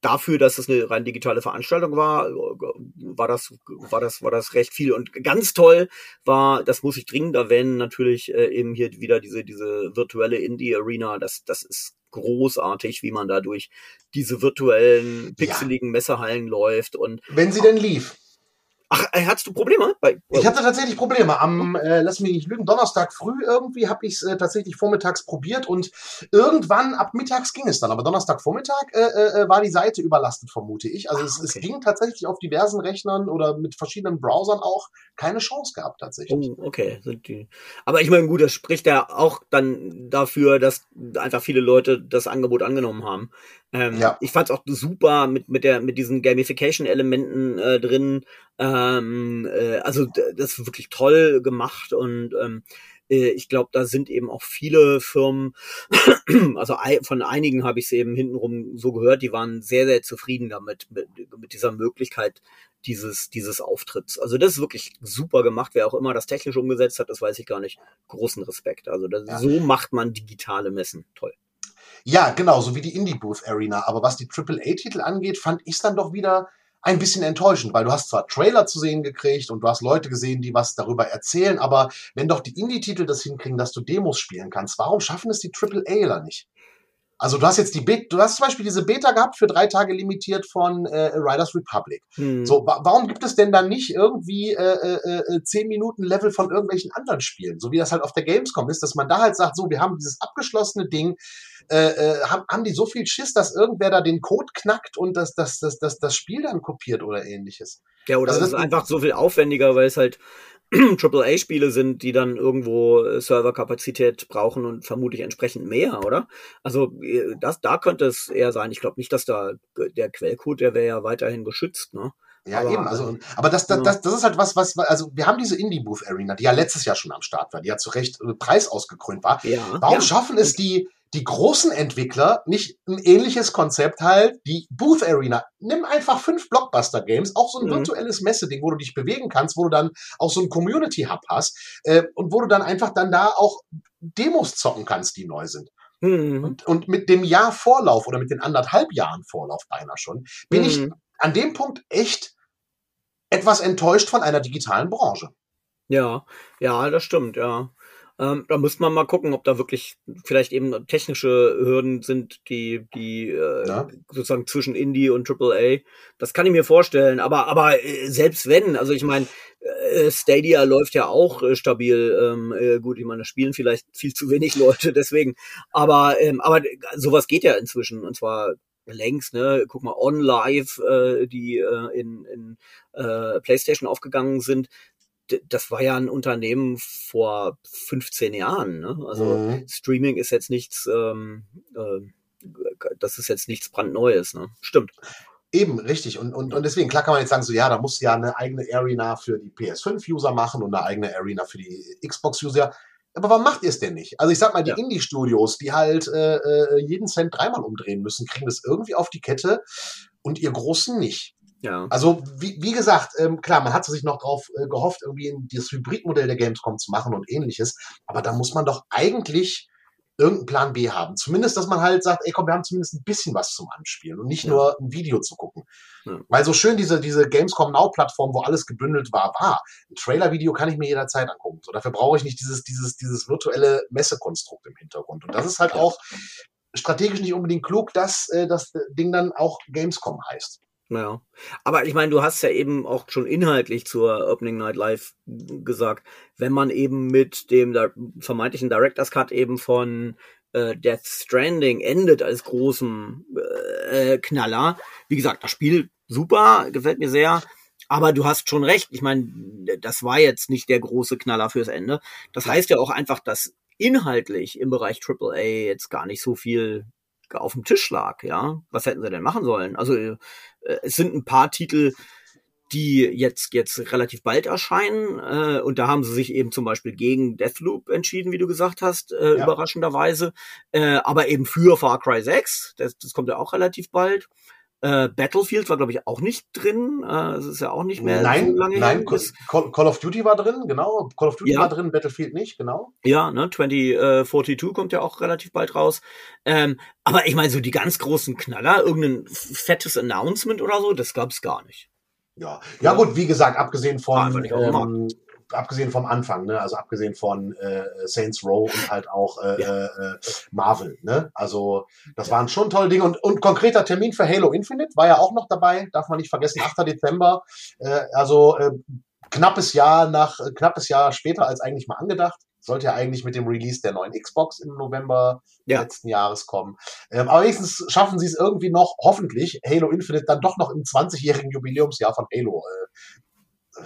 dafür, dass es eine rein digitale Veranstaltung war, war das, war das, war das recht viel. Und ganz toll war, das muss ich dringend erwähnen, natürlich äh, eben hier wieder diese, diese virtuelle Indie-Arena. Das, das ist großartig, wie man da durch diese virtuellen, pixeligen Messehallen läuft. Und Wenn sie denn lief. Ach, äh, hattest du Probleme? Bei, Ich hatte tatsächlich Probleme. Am, äh, lass mich nicht lügen, Donnerstag früh irgendwie habe ich es äh, tatsächlich vormittags probiert und irgendwann ab mittags ging es dann. Aber Donnerstag Vormittag äh, äh, war die Seite überlastet, vermute ich. Also Ah, es, es ging tatsächlich auf diversen Rechnern oder mit verschiedenen Browsern auch keine Chance gehabt tatsächlich. Oh, okay. Aber ich meine, gut, das spricht ja auch dann dafür, dass einfach viele Leute das Angebot angenommen haben. Ähm, Ja. Ich fand's auch super mit, mit, der, mit diesen Gamification-Elementen äh, drin. Ähm, äh, also das ist wirklich toll gemacht und ähm, äh, ich glaube, da sind eben auch viele Firmen, *clears throat* also von einigen habe ich es eben hintenrum so gehört, die waren sehr, sehr zufrieden damit, mit, mit dieser Möglichkeit dieses, dieses Auftritts. Also das ist wirklich super gemacht. Wer auch immer das technisch umgesetzt hat, das weiß ich gar nicht. Großen Respekt. Also das, Ja. so macht man digitale Messen. Toll. Ja, genau, so wie die Indie Booth Arena. Aber was die AAA-Titel angeht, fand ich dann doch wieder ein bisschen enttäuschend, weil du hast zwar Trailer zu sehen gekriegt und du hast Leute gesehen, die was darüber erzählen, aber wenn doch die Indie-Titel das hinkriegen, dass du Demos spielen kannst, warum schaffen es die AAAler nicht? Also du hast jetzt die Beta, du hast zum Beispiel diese Beta gehabt für drei Tage limitiert von äh, Riders Republic. Hm. So, wa warum gibt es denn dann nicht irgendwie äh, äh, äh, 10 Minuten Level von irgendwelchen anderen Spielen, so wie das halt auf der Gamescom ist, dass man da halt sagt, so, wir haben dieses abgeschlossene Ding, äh, äh, haben, haben die so viel Schiss, dass irgendwer da den Code knackt und das, das, das, das, das Spiel dann kopiert oder ähnliches. Ja, oder Also es ist das- einfach so viel aufwendiger, weil es halt *clears throat* AAA-Spiele sind, die dann irgendwo äh, Serverkapazität brauchen und vermutlich entsprechend mehr, oder? Also äh, das, da könnte es eher sein. Ich glaube nicht, dass da äh, der Quellcode, der wäre ja weiterhin geschützt, ne? Ja, aber, eben. Also, aber das, das, das, das ist halt was, was, also wir haben diese Indie Booth Arena, die ja letztes Jahr schon am Start war, die ja zu Recht äh, Preis ausgekrönt war. Ja, Warum ja. schaffen es die, die großen Entwickler nicht ein ähnliches Konzept halt, die Booth Arena. Nimm einfach fünf Blockbuster Games, auch so ein mhm. virtuelles Messeding, wo du dich bewegen kannst, wo du dann auch so ein Community Hub hast äh, und wo du dann einfach dann da auch Demos zocken kannst, die neu sind. Mhm. Und, und mit dem Jahr Vorlauf oder mit den anderthalb Jahren Vorlauf beinahe schon, bin mhm. ich an dem Punkt echt etwas enttäuscht von einer digitalen Branche. Ja, ja, das stimmt, ja. Ähm, da müsste man mal gucken, ob da wirklich vielleicht eben technische Hürden sind, die, die äh, ja. sozusagen zwischen Indie und AAA. Das kann ich mir vorstellen. Aber, aber äh, selbst wenn, also ich meine, äh, Stadia läuft ja auch äh, stabil. Ähm, äh, gut, ich meine, da spielen vielleicht viel zu wenig Leute, *laughs* deswegen. Aber, ähm, aber sowas geht ja inzwischen und zwar längst, ne? Guck mal, On Live, äh, die äh, in, in äh, PlayStation aufgegangen sind, das war ja ein Unternehmen vor 15 Jahren. Ne? Also mhm. Streaming ist jetzt nichts, ähm, äh, das ist jetzt nichts brandneues. Ne? Stimmt. Eben, richtig. Und, und, und deswegen, klar kann man jetzt sagen, so ja, da muss ja eine eigene Arena für die PS5-User machen und eine eigene Arena für die Xbox-User. Aber warum macht ihr es denn nicht? Also ich sag mal, die ja. Indie-Studios, die halt äh, äh, jeden Cent dreimal umdrehen müssen, kriegen das irgendwie auf die Kette und ihr Großen nicht. Ja. Also, wie, wie gesagt, ähm, klar, man hat sich noch drauf äh, gehofft, irgendwie das Hybridmodell der Gamescom zu machen und ähnliches. Aber da muss man doch eigentlich irgendeinen Plan B haben. Zumindest, dass man halt sagt, ey komm, wir haben zumindest ein bisschen was zum Anspielen und nicht ja. nur ein Video zu gucken. Ja. Weil so schön diese, diese Gamescom Now-Plattform, wo alles gebündelt war, war. Ein Trailer-Video kann ich mir jederzeit angucken. So, dafür brauche ich nicht dieses, dieses, dieses virtuelle Messekonstrukt im Hintergrund. Und das ist halt auch strategisch nicht unbedingt klug, dass äh, das Ding dann auch Gamescom heißt. Ja. Aber ich meine, du hast ja eben auch schon inhaltlich zur Opening Night Live gesagt, wenn man eben mit dem vermeintlichen Director's Cut eben von äh, Death Stranding endet als großem äh, Knaller. Wie gesagt, das Spiel super, gefällt mir sehr. Aber du hast schon recht. Ich meine, das war jetzt nicht der große Knaller fürs Ende. Das heißt ja auch einfach, dass inhaltlich im Bereich AAA jetzt gar nicht so viel auf dem Tisch lag, ja. Was hätten sie denn machen sollen? Also äh, es sind ein paar Titel, die jetzt jetzt relativ bald erscheinen äh, und da haben sie sich eben zum Beispiel gegen Deathloop entschieden, wie du gesagt hast, äh, ja. überraschenderweise, äh, aber eben für Far Cry 6, das, das kommt ja auch relativ bald. Äh, Battlefield war, glaube ich, auch nicht drin. Äh, es ist ja auch nicht mehr nein, so lange nein. Call, Call of Duty war drin, genau. Call of Duty ja. war drin, Battlefield nicht, genau. Ja, ne, 2042 kommt ja auch relativ bald raus. Ähm, aber ich meine, so die ganz großen Knaller, irgendein fettes Announcement oder so, das gab's gar nicht. Ja, ja gut, wie gesagt, abgesehen von ähm, abgesehen vom Anfang, ne? also abgesehen von äh, Saints Row und halt auch äh, ja. äh, Marvel. Ne? Also das waren schon tolle Dinge. Und, und konkreter Termin für Halo Infinite war ja auch noch dabei, darf man nicht vergessen, 8. Dezember. Äh, also äh, knappes Jahr nach, äh, knappes Jahr später als eigentlich mal angedacht. Sollte ja eigentlich mit dem Release der neuen Xbox im November ja. letzten Jahres kommen. Ähm, aber wenigstens schaffen sie es irgendwie noch, hoffentlich, Halo Infinite dann doch noch im 20-jährigen Jubiläumsjahr von Halo äh,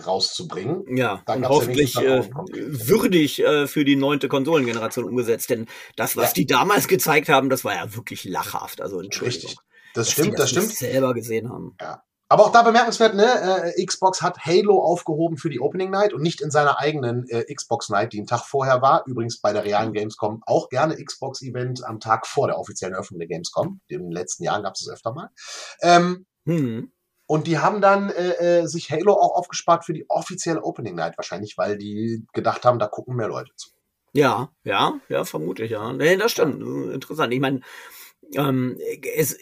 rauszubringen. Ja, und hoffentlich äh, würdig äh, für die neunte Konsolengeneration umgesetzt, denn das, was ja. die damals gezeigt haben, das war ja wirklich lachhaft. Also Entschuldigung. Richtig. Das stimmt, das, das stimmt. selber gesehen haben. Ja. Aber auch da bemerkenswert, ne, äh, Xbox hat Halo aufgehoben für die Opening Night und nicht in seiner eigenen äh, Xbox Night, die einen Tag vorher war. Übrigens bei der realen Gamescom auch gerne Xbox-Event am Tag vor der offiziellen Eröffnung der Gamescom. In den letzten Jahren gab es das öfter mal. Ähm, hm. Und die haben dann äh, äh, sich Halo auch aufgespart für die offizielle Opening Night wahrscheinlich, weil die gedacht haben, da gucken mehr Leute zu. Ja, ja, ja, vermutlich, ja. Nee, das stimmt. Interessant. Ich meine, ähm, es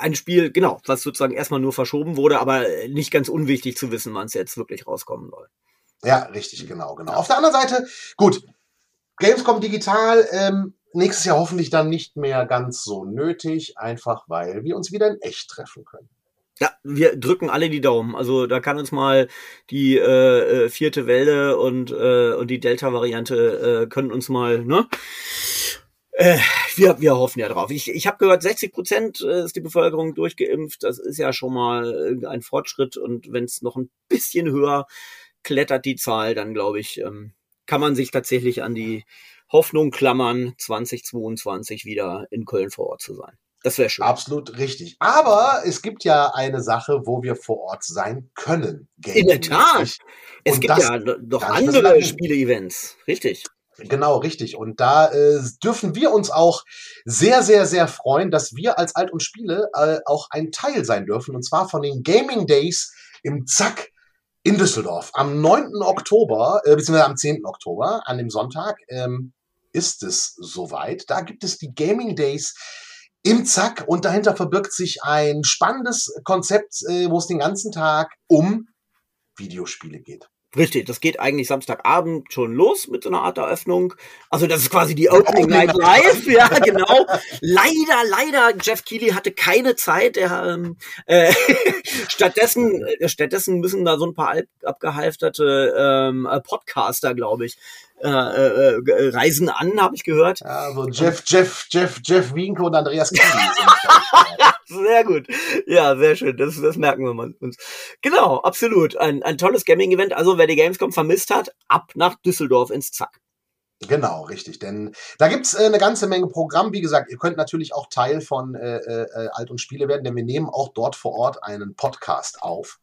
ein Spiel, genau, was sozusagen erstmal nur verschoben wurde, aber nicht ganz unwichtig zu wissen, wann es jetzt wirklich rauskommen soll. Ja, richtig, genau, genau. Auf der anderen Seite, gut, Gamescom digital, ähm, nächstes Jahr hoffentlich dann nicht mehr ganz so nötig, einfach weil wir uns wieder in echt treffen können. Ja, wir drücken alle die Daumen. Also da kann uns mal die äh, äh, vierte Welle und, äh, und die Delta-Variante äh, können uns mal, ne? Äh, wir, wir hoffen ja drauf. Ich, ich habe gehört, 60 Prozent äh, ist die Bevölkerung durchgeimpft. Das ist ja schon mal ein Fortschritt. Und wenn es noch ein bisschen höher klettert, die Zahl, dann glaube ich, ähm, kann man sich tatsächlich an die Hoffnung klammern, 2022 wieder in Köln vor Ort zu sein. Das wäre schön. Absolut richtig. Aber es gibt ja eine Sache, wo wir vor Ort sein können. In der Tat. Es gibt ja noch andere Spiele-Events. Richtig. Genau, richtig. Und da äh, dürfen wir uns auch sehr, sehr, sehr freuen, dass wir als Alt und Spiele äh, auch ein Teil sein dürfen. Und zwar von den Gaming Days im Zack in Düsseldorf. Am 9. Oktober, äh, beziehungsweise am 10. Oktober, an dem Sonntag, ähm, ist es soweit. Da gibt es die Gaming Days im Zack und dahinter verbirgt sich ein spannendes Konzept, äh, wo es den ganzen Tag um Videospiele geht. Richtig, das geht eigentlich Samstagabend schon los mit so einer Art Eröffnung. Also das ist quasi die Opening Night Live, *laughs* ja genau. leider, leider, Jeff Keighley hatte keine Zeit. Er, ähm, äh, *laughs* stattdessen, äh, stattdessen müssen da so ein paar abgehalfterte ähm, Podcaster, glaube ich, äh, äh, äh, Reisen an, habe ich gehört. Ja, so Jeff, Jeff, Jeff, Jeff Winke und Andreas Keighley. *laughs* sehr gut. Ja, sehr schön. Das, das merken wir mal uns. Genau, absolut. Ein, ein tolles Gaming-Event. Also wer die Gamescom vermisst hat, ab nach Düsseldorf ins Zack. Genau, richtig. Denn da gibt's äh, eine ganze Menge Programm. Wie gesagt, ihr könnt natürlich auch Teil von äh, äh, Alt und Spiele werden, denn wir nehmen auch dort vor Ort einen Podcast auf.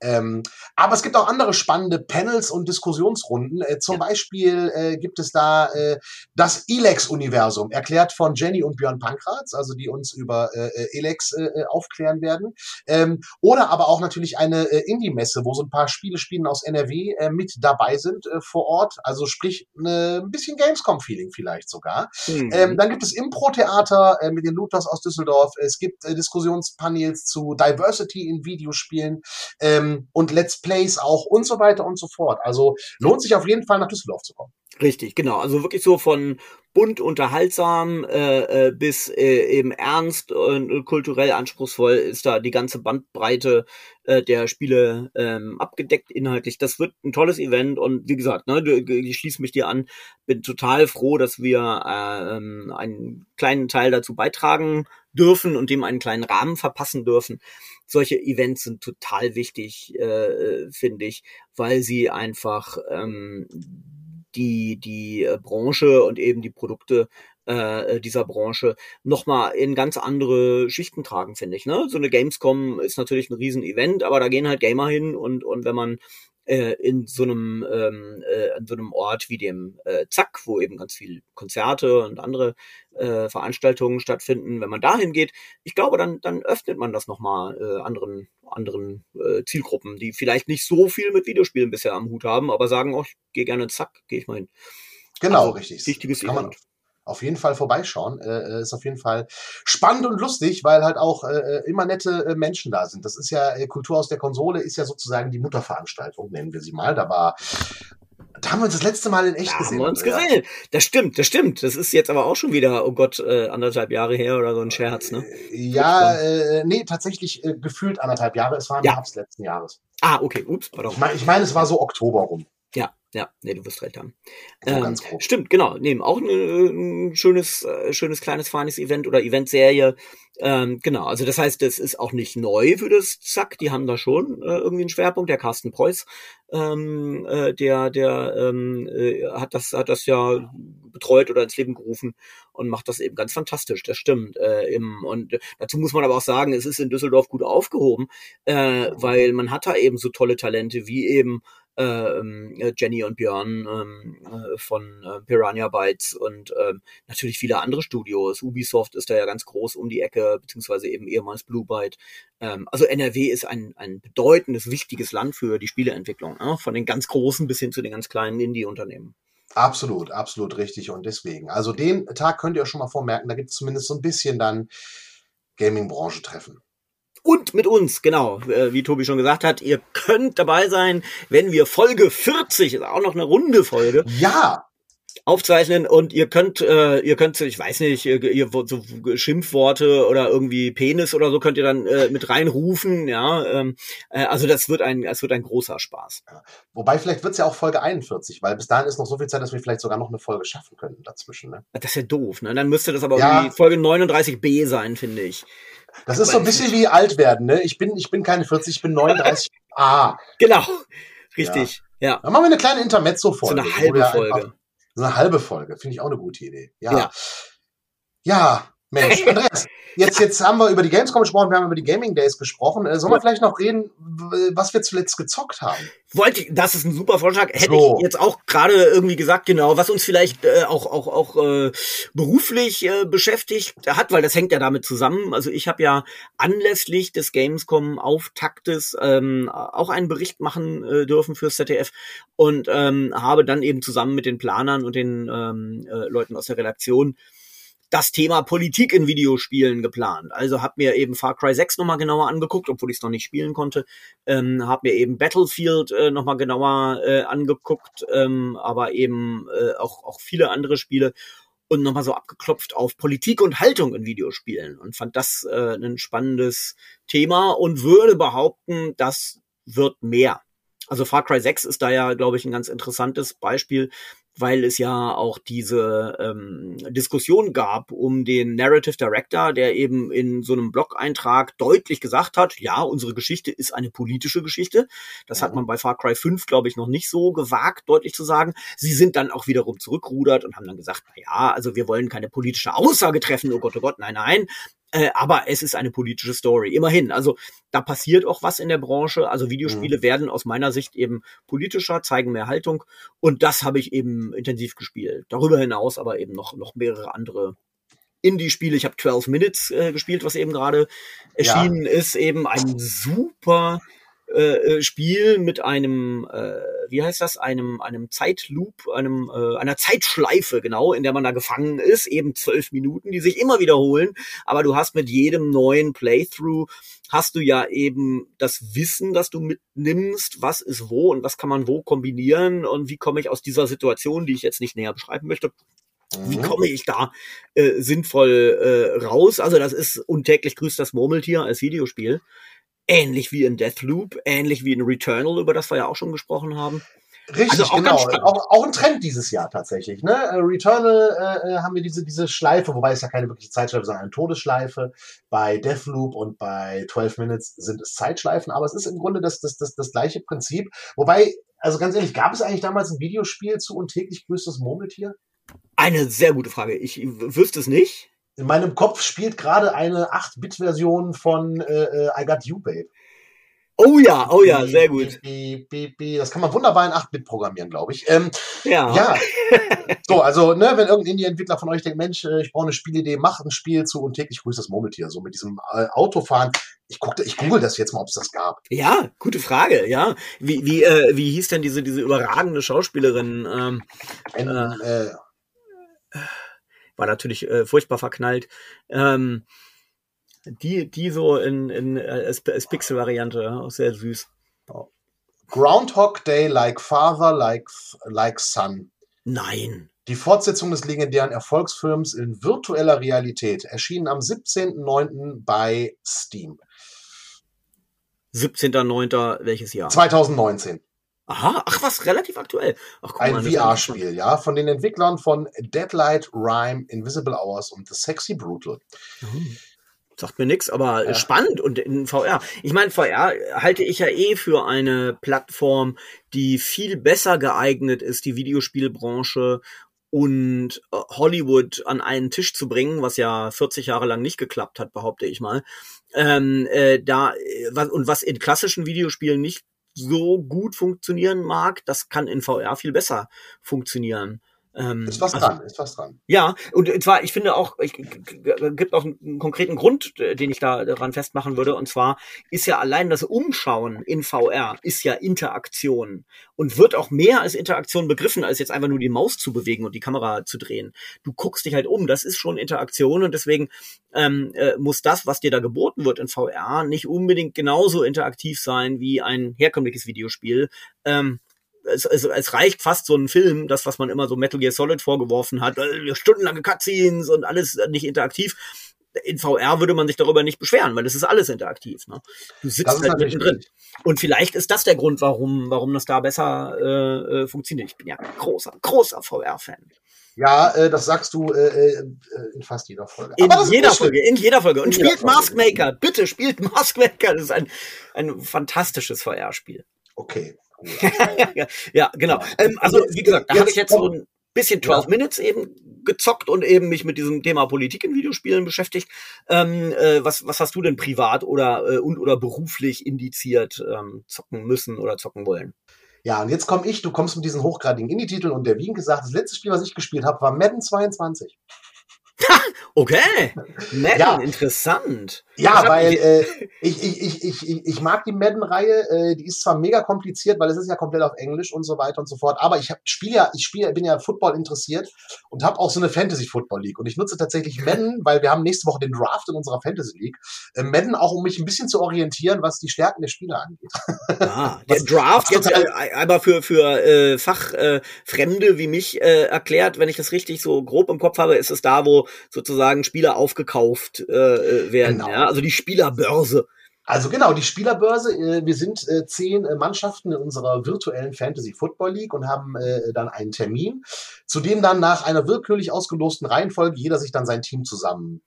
Ähm, aber es gibt auch andere spannende Panels und Diskussionsrunden. Äh, zum ja. Beispiel äh, gibt es da äh, das Elex-Universum, erklärt von Jenny und Björn Pankratz, also die uns über äh, äh Elex äh, äh, aufklären werden. Ähm, oder aber auch natürlich eine äh, Indie-Messe, wo so ein paar Spiele spielen aus NRW äh, mit dabei sind äh, vor Ort. Also sprich, eine bisschen Gamescom-Feeling vielleicht sogar. Mhm. Ähm, dann gibt es Impro-Theater äh, mit den Luthers aus Düsseldorf. Es gibt äh, Diskussionspanels zu Diversity in Videospielen ähm, und Let's Plays auch und so weiter und so fort. Also lohnt sich auf jeden Fall nach Düsseldorf zu kommen. Richtig, genau. Also wirklich so von bunt, unterhaltsam äh, äh, bis äh, eben ernst und äh, kulturell anspruchsvoll ist da die ganze Bandbreite äh, der Spiele ähm, abgedeckt inhaltlich. Das wird ein tolles Event und wie gesagt, ne, ich schließe mich dir an, bin total froh, dass wir äh, einen kleinen Teil dazu beitragen dürfen und dem einen kleinen Rahmen verpassen dürfen. Solche Events sind total wichtig, äh, finde ich, weil sie einfach ähm, die, die äh, Branche und eben die Produkte äh, dieser Branche nochmal in ganz andere Schichten tragen, finde ich. Ne? So eine Gamescom ist natürlich ein Riesen-Event, aber da gehen halt Gamer hin und, und wenn man äh, in so einem ähm, äh, in so einem Ort wie dem äh, Zack, wo eben ganz viel Konzerte und andere äh, Veranstaltungen stattfinden, wenn man dahin geht, ich glaube, dann dann öffnet man das nochmal äh, anderen anderen äh, Zielgruppen, die vielleicht nicht so viel mit Videospielen bisher am Hut haben, aber sagen, oh, ich gehe gerne Zack, gehe ich mal hin. Genau, also, richtig. Wichtiges Event auf jeden Fall vorbeischauen. Äh, äh, ist auf jeden Fall spannend und lustig, weil halt auch äh, äh, immer nette äh, Menschen da sind. Das ist ja äh, Kultur aus der Konsole, ist ja sozusagen die Mutterveranstaltung, nennen wir sie mal. Da war da haben wir uns das letzte Mal in echt da gesehen. Haben wir uns gesehen. Das stimmt, das stimmt. Das ist jetzt aber auch schon wieder, oh Gott, äh, anderthalb Jahre her oder so ein Scherz, ne? Ja, äh, nee, tatsächlich äh, gefühlt anderthalb Jahre. Es war im ja. Herbst letzten Jahres. Ah, okay, ups, pardon. Ich meine, ich mein, es war so Oktober rum. Ja, nee, du wirst recht haben. Ähm, stimmt, genau. Nehmen auch ein, ein schönes, äh, schönes kleines feines Event oder Eventserie. Ähm, genau, also das heißt, das ist auch nicht neu für das Zack. Die haben da schon äh, irgendwie einen Schwerpunkt. Der Carsten Preuß, ähm, äh, der, der ähm, äh, hat das, hat das ja betreut oder ins Leben gerufen und macht das eben ganz fantastisch. Das stimmt. Äh, im, und dazu muss man aber auch sagen, es ist in Düsseldorf gut aufgehoben, äh, weil man hat da eben so tolle Talente wie eben Jenny und Björn ähm, äh, von äh, Piranha Bytes und ähm, natürlich viele andere Studios. Ubisoft ist da ja ganz groß um die Ecke, beziehungsweise eben ehemals Blue Byte. Ähm, also NRW ist ein, ein bedeutendes, wichtiges Land für die Spieleentwicklung, äh, von den ganz großen bis hin zu den ganz kleinen Indie-Unternehmen. Absolut, absolut richtig. Und deswegen, also den Tag könnt ihr euch schon mal vormerken, da gibt es zumindest so ein bisschen dann Gaming-Branche-Treffen und mit uns, genau, äh, wie Tobi schon gesagt hat, ihr könnt dabei sein, wenn wir Folge 40, ist auch noch eine runde Folge. Ja, aufzeichnen und ihr könnt, äh, ihr könnt, ich weiß nicht, ihr, ihr so Schimpfworte oder irgendwie Penis oder so könnt ihr dann äh, mit reinrufen, ja. Ähm, äh, also das wird ein, es wird ein großer Spaß. Ja. Wobei vielleicht wird's ja auch Folge 41, weil bis dahin ist noch so viel Zeit, dass wir vielleicht sogar noch eine Folge schaffen könnten dazwischen. Ne? Das ist ja doof, ne? Dann müsste das aber ja. irgendwie Folge 39b sein, finde ich. Das ist so ein bisschen wie alt werden, ne? Ich bin, ich bin keine 40, ich bin 39. *laughs* ah. Genau. Richtig. Ja. ja. Dann machen wir eine kleine Intermezzo-Folge. So eine halbe Folge. so eine halbe Folge. Finde ich auch eine gute Idee. Ja. Ja. ja Mensch, *laughs* Andreas, jetzt, jetzt haben wir über die Gamescom gesprochen, wir haben über die Gaming Days gesprochen. Äh, sollen wir vielleicht noch reden, was wir zuletzt gezockt haben? Wollte, das ist ein super Vorschlag. Hätte so. ich jetzt auch gerade irgendwie gesagt, genau, was uns vielleicht äh, auch auch auch äh, beruflich äh, beschäftigt hat, weil das hängt ja damit zusammen. Also ich habe ja anlässlich des Gamescom Auftaktes ähm, auch einen Bericht machen äh, dürfen fürs ZDF und ähm, habe dann eben zusammen mit den Planern und den ähm, äh, Leuten aus der Redaktion das Thema Politik in Videospielen geplant. Also habe mir eben Far Cry 6 nochmal genauer angeguckt, obwohl ich es noch nicht spielen konnte. Ähm, habe mir eben Battlefield äh, nochmal genauer äh, angeguckt, ähm, aber eben äh, auch, auch viele andere Spiele und nochmal so abgeklopft auf Politik und Haltung in Videospielen und fand das äh, ein spannendes Thema und würde behaupten, das wird mehr. Also Far Cry 6 ist da ja, glaube ich, ein ganz interessantes Beispiel, weil es ja auch diese ähm, Diskussion gab um den Narrative Director, der eben in so einem Blog-Eintrag deutlich gesagt hat, ja, unsere Geschichte ist eine politische Geschichte. Das ja. hat man bei Far Cry 5, glaube ich, noch nicht so gewagt, deutlich zu sagen. Sie sind dann auch wiederum zurückrudert und haben dann gesagt, na ja, also wir wollen keine politische Aussage treffen, oh Gott, oh Gott, nein, nein. Äh, aber es ist eine politische Story. Immerhin. Also da passiert auch was in der Branche. Also Videospiele mhm. werden aus meiner Sicht eben politischer, zeigen mehr Haltung. Und das habe ich eben intensiv gespielt. Darüber hinaus aber eben noch, noch mehrere andere Indie-Spiele. Ich habe 12 Minutes äh, gespielt, was eben gerade erschienen ja. ist. Eben ein super äh, äh, Spiel mit einem, äh, wie heißt das, einem, einem Zeitloop, einem, äh, einer Zeitschleife, genau, in der man da gefangen ist, eben zwölf Minuten, die sich immer wiederholen, aber du hast mit jedem neuen Playthrough hast du ja eben das Wissen, das du mitnimmst, was ist wo und was kann man wo kombinieren und wie komme ich aus dieser Situation, die ich jetzt nicht näher beschreiben möchte, wie mhm. komme ich da äh, sinnvoll äh, raus? Also das ist untäglich grüßt das Murmeltier als Videospiel. Ähnlich wie in Deathloop, ähnlich wie in Returnal, über das wir ja auch schon gesprochen haben. Richtig, also auch genau. Auch, auch ein Trend dieses Jahr tatsächlich. Ne? Äh, Returnal äh, äh, haben wir diese, diese Schleife, wobei es ja keine wirkliche Zeitschleife, sondern eine Todesschleife. Bei Deathloop und bei 12 Minutes sind es Zeitschleifen, aber es ist im Grunde das, das, das, das gleiche Prinzip. Wobei, also ganz ehrlich, gab es eigentlich damals ein Videospiel zu und täglich grüßt das Murmeltier? Eine sehr gute Frage. Ich wüsste es nicht in meinem Kopf spielt gerade eine 8-Bit-Version von äh, äh, I Got You, Babe. Oh ja, oh ja, sehr gut. Das kann man wunderbar in 8-Bit programmieren, glaube ich. Ähm, ja. ja. so, also, ne, wenn irgendein Indie-Entwickler von euch denkt, Mensch, äh, ich brauche eine Spielidee, macht ein Spiel zu und täglich grüßt das Murmeltier. So mit diesem äh, Autofahren. Ich guckte, ich google das jetzt mal, ob es das gab. Ja, gute Frage, ja. Wie, wie, äh, wie hieß denn diese, diese überragende Schauspielerin? Ähm, ein, äh, äh war natürlich äh, furchtbar verknallt. Ähm, die, die so in, in äh, als, als Pixel-Variante, auch sehr süß. Groundhog Day like Father, like, like Son. Nein. Die Fortsetzung des legendären Erfolgsfilms in virtueller Realität erschienen am 17.09. bei Steam. 17.09. welches Jahr? 2019. Aha, ach was, relativ aktuell. Ach, Ein VR-Spiel, ja, von den Entwicklern von Deadlight, Rhyme, Invisible Hours und The Sexy Brutal. Mhm. Sagt mir nix, aber ja. spannend und in VR. Ich meine, VR halte ich ja eh für eine Plattform, die viel besser geeignet ist, die Videospielbranche und äh, Hollywood an einen Tisch zu bringen, was ja 40 Jahre lang nicht geklappt hat, behaupte ich mal. Ähm, äh, da äh, was, und was in klassischen Videospielen nicht so gut funktionieren mag, das kann in VR viel besser funktionieren. Ähm, ist was also, dran, ist was dran. Ja, und zwar, ich finde auch, es gibt auch einen konkreten Grund, den ich da daran festmachen würde, und zwar ist ja allein das Umschauen in VR ist ja Interaktion und wird auch mehr als Interaktion begriffen, als jetzt einfach nur die Maus zu bewegen und die Kamera zu drehen. Du guckst dich halt um, das ist schon Interaktion und deswegen ähm, äh, muss das, was dir da geboten wird in VR, nicht unbedingt genauso interaktiv sein wie ein herkömmliches Videospiel. Ähm, es, es, es reicht fast so ein Film, das, was man immer so Metal Gear Solid vorgeworfen hat, äh, stundenlange Cutscenes und alles nicht interaktiv. In VR würde man sich darüber nicht beschweren, weil es ist alles interaktiv. Ne? Du sitzt halt mittendrin. Und vielleicht ist das der Grund, warum, warum das da besser äh, äh funktioniert. Ich bin ja großer, großer VR-Fan. Ja, äh, das sagst du äh, äh, in fast jeder Folge. In jeder Folge, in jeder Folge. Und in spielt Maskmaker. Bitte spielt Maskmaker. Das ist ein, ein fantastisches VR-Spiel. Okay ja, genau. Ähm, also, wie gesagt, da habe ich jetzt so ein bisschen 12 Minutes eben gezockt und eben mich mit diesem Thema Politik in Videospielen beschäftigt. Ähm, äh, was, was hast du denn privat oder äh, und oder beruflich indiziert ähm, zocken müssen oder zocken wollen? Ja, und jetzt komme ich, du kommst mit diesen hochgradigen Indie-Titeln und der Wien gesagt, das letzte Spiel, was ich gespielt habe, war Madden 22. okay, *laughs* Madden, ja. interessant. Ja, weil äh, *laughs* ich, ich, ich, ich, ich mag die Madden-Reihe. Äh, die ist zwar mega kompliziert, weil es ist ja komplett auf Englisch und so weiter und so fort. Aber ich spiele ja, ich spiele, bin ja Football interessiert und habe auch so eine Fantasy Football League. Und ich nutze tatsächlich Madden, weil wir haben nächste Woche den Draft in unserer Fantasy League. Äh, Madden auch, um mich ein bisschen zu orientieren, was die Stärken der Spieler angeht. Ah, *laughs* der Draft jetzt äh, aber für für äh, Fachfremde äh, wie mich äh, erklärt, wenn ich das richtig so grob im Kopf habe, ist es da, wo sozusagen Spieler aufgekauft äh, äh werden. Genau. Ja? Also die Spielerbörse. Also genau, die Spielerbörse. Äh, wir sind äh, zehn äh, Mannschaften in unserer virtuellen Fantasy Football League und haben dann einen Termin, zu dem dann nach einer willkürlich ausgelosten Reihenfolge jeder sich dann sein Team zusammen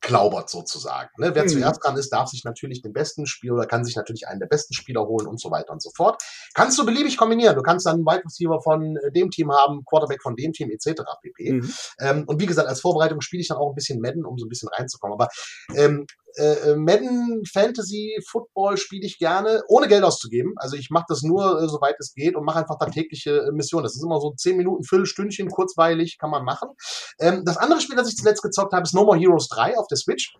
klaubert sozusagen. Ne? Wer mhm. zuerst dran ist, darf sich natürlich den besten Spieler oder kann sich natürlich einen der besten Spieler holen und so weiter und so fort. Kannst du beliebig kombinieren. Du kannst dann einen Wide Receiver von dem Team haben, Quarterback von dem Team etc. pp. Mhm. Ähm, und wie gesagt, als Vorbereitung spiele ich dann auch ein bisschen Madden, um so ein bisschen reinzukommen. Aber ähm, äh, Madden Fantasy Football spiele ich gerne, ohne Geld auszugeben. Also ich mache das nur, äh, soweit es geht und mache einfach da tägliche äh, Missionen. Das ist immer so zehn Minuten, Viertelstündchen, kurzweilig, kann man machen. Ähm, das andere Spiel, das ich zuletzt gezockt habe, ist No More Heroes 3 auf der Switch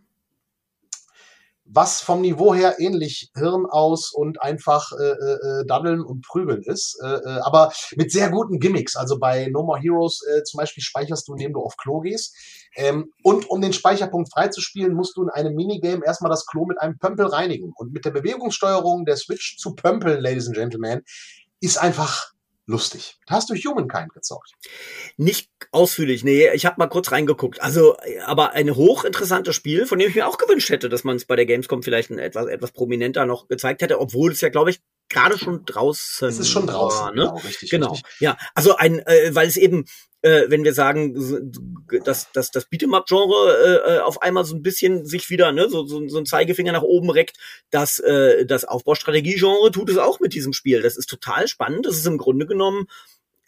was vom Niveau her ähnlich Hirn aus und einfach äh, äh, daddeln und prügeln ist, äh, äh, aber mit sehr guten Gimmicks. Also bei No More Heroes äh, zum Beispiel speicherst du, indem du auf Klo gehst. Ähm, und um den Speicherpunkt freizuspielen, musst du in einem Minigame erstmal das Klo mit einem Pömpel reinigen. Und mit der Bewegungssteuerung der Switch zu pömpeln, Ladies and Gentlemen, ist einfach lustig. Hast du Humankind gezockt? Nicht ausführlich, nee. Ich habe mal kurz reingeguckt. Also, aber ein hochinteressantes Spiel, von dem ich mir auch gewünscht hätte, dass man es bei der Gamescom vielleicht ein etwas, etwas prominenter noch gezeigt hätte, obwohl es ja, glaube ich, gerade schon draußen. Es ist schon draußen, war, ne? genau, richtig. Genau. Richtig. Ja, also ein, äh, weil es eben äh, wenn wir sagen, dass, dass das Beat'em-up-Genre äh, äh, auf einmal so ein bisschen sich wieder, ne, so, so, so ein Zeigefinger nach oben reckt, dass äh, das Aufbaustrategie-Genre tut es auch mit diesem Spiel. Das ist total spannend. Das ist im Grunde genommen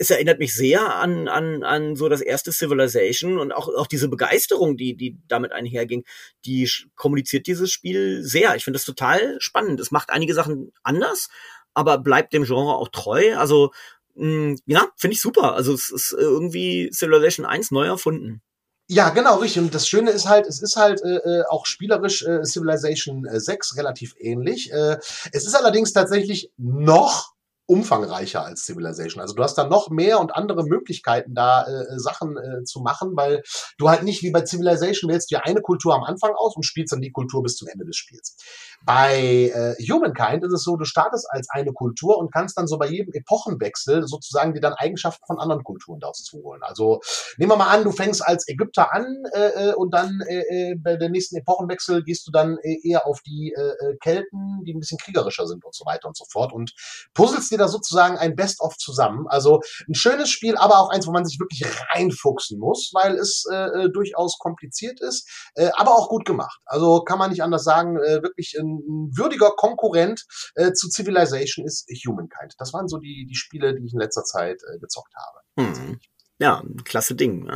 es erinnert mich sehr an, an, an so das erste Civilization und auch, auch diese Begeisterung, die, die damit einherging, die kommuniziert dieses Spiel sehr. Ich finde das total spannend. Es macht einige Sachen anders, aber bleibt dem Genre auch treu. Also mh, ja, finde ich super. Also es ist irgendwie Civilization 1 neu erfunden. Ja, genau, richtig. Und das Schöne ist halt, es ist halt äh, äh auch spielerisch äh, Civilization 6 äh, relativ ähnlich. Äh, es ist allerdings tatsächlich noch umfangreicher als Civilization. Also du hast da noch mehr und andere Möglichkeiten, da äh, Sachen äh, zu machen, weil du halt nicht wie bei Civilization wählst dir eine Kultur am Anfang aus und spielst dann die Kultur bis zum Ende des Spiels. Bei äh, Humankind ist es so, du startest als eine Kultur und kannst dann so bei jedem Epochenwechsel sozusagen dir dann Eigenschaften von anderen Kulturen daraus zuholen. Also nehmen wir mal an, du fängst als Ägypter an äh, äh und dann äh, äh, bei der nächsten Epochenwechsel gehst du dann äh, eher auf die äh, Kelten, die ein bisschen kriegerischer sind und so weiter und so fort und puzzelst dir da sozusagen ein Best-of zusammen. Also ein schönes Spiel, aber auch eins, wo man sich wirklich reinfuchsen muss, weil es äh, durchaus kompliziert ist, äh, aber auch gut gemacht. Also kann man nicht anders sagen, äh, wirklich ein würdiger Konkurrent äh, zu Civilization ist Humankind. Das waren so die, die Spiele, die ich in letzter Zeit äh, gezockt habe. Hm. Ja, klasse Ding.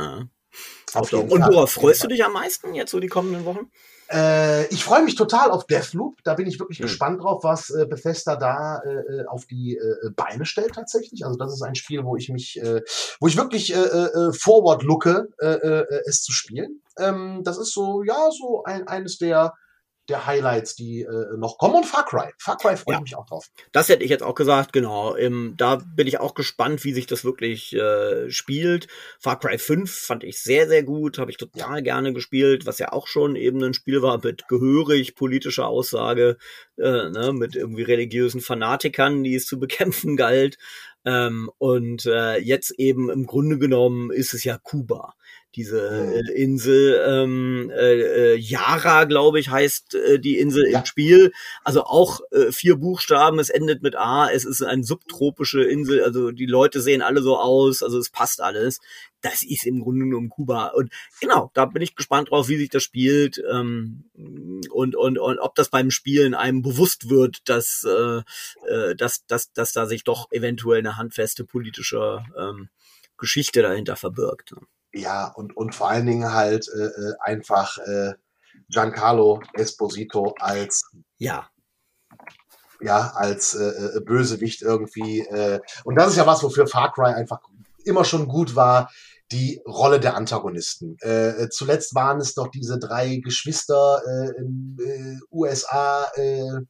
Auf Und worauf freust du dich am meisten jetzt so die kommenden Wochen? Äh, ich freue mich total auf Deathloop. Da bin ich wirklich mhm. gespannt drauf, was äh, Bethesda da äh, äh auf die äh, Beine stellt tatsächlich. Also das ist ein Spiel, wo ich mich, äh, wo ich wirklich forward looke, es zu spielen. Ähm, das ist so, ja, so ein, eines der der Highlights, die äh, noch kommen. Und Far Cry. Far Cry freue ja. ich mich auch drauf. Das hätte ich jetzt auch gesagt, genau. Ähm, da bin ich auch gespannt, wie sich das wirklich äh, spielt. Far Cry 5 fand ich sehr, sehr gut, habe ich total gerne gespielt, was ja auch schon eben ein Spiel war mit gehörig politischer Aussage, äh, ne, mit irgendwie religiösen Fanatikern, die es zu *laughs* bekämpfen galt. Ähm, und äh, jetzt eben im Grunde genommen ist es ja Kuba diese mhm. äh, Insel ähm, äh, äh, Yara, glaube ich, heißt äh, die Insel ja. im Spiel. Also auch äh, vier Buchstaben, es endet mit A, es ist eine subtropische Insel, also die Leute sehen alle so aus, also es passt alles. Das ist im Grunde genommen Kuba. Und genau, da bin ich gespannt drauf, wie sich das spielt ähm, und, und, und ob das beim Spielen einem bewusst wird, dass, äh, äh, dass, dass, dass da sich doch eventuell eine handfeste politische ähm, Geschichte dahinter verbirgt. Ja, und, und vor allen Dingen halt äh, äh einfach äh, Giancarlo Esposito als ja ja als äh, äh, Bösewicht irgendwie äh, und das ist ja was wofür Far Cry einfach immer schon gut war die Rolle der Antagonisten. Äh, äh zuletzt waren es doch diese drei Geschwister äh, im äh, USA äh,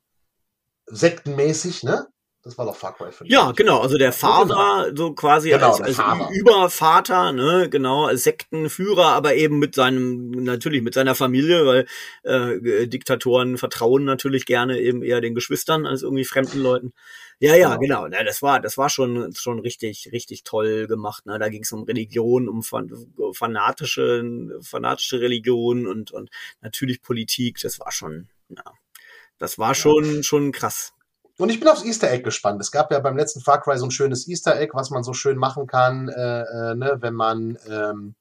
sektenmäßig, ne? Das war doch Far Cry 5. Ja, genau. Also der Vater, genau. so quasi genau, als, als Vater. Übervater, ne, genau, als Sektenführer, aber eben mit seinem, natürlich mit seiner Familie, weil äh, Diktatoren vertrauen natürlich gerne eben eher den Geschwistern als irgendwie fremden Leuten. Ja, ja, genau. genau. Ja, das war, das war schon, schon richtig, richtig toll gemacht. Ne? Da ging es um Religion, um fanatische, fanatische Religion und, und natürlich Politik. Das war schon, ja, das war schon, schon krass. Und ich bin aufs Easter Egg gespannt. Es gab ja beim letzten Far Cry so ein schönes Easter Egg, was man so schön machen kann, äh, äh, ne, wenn man ähm,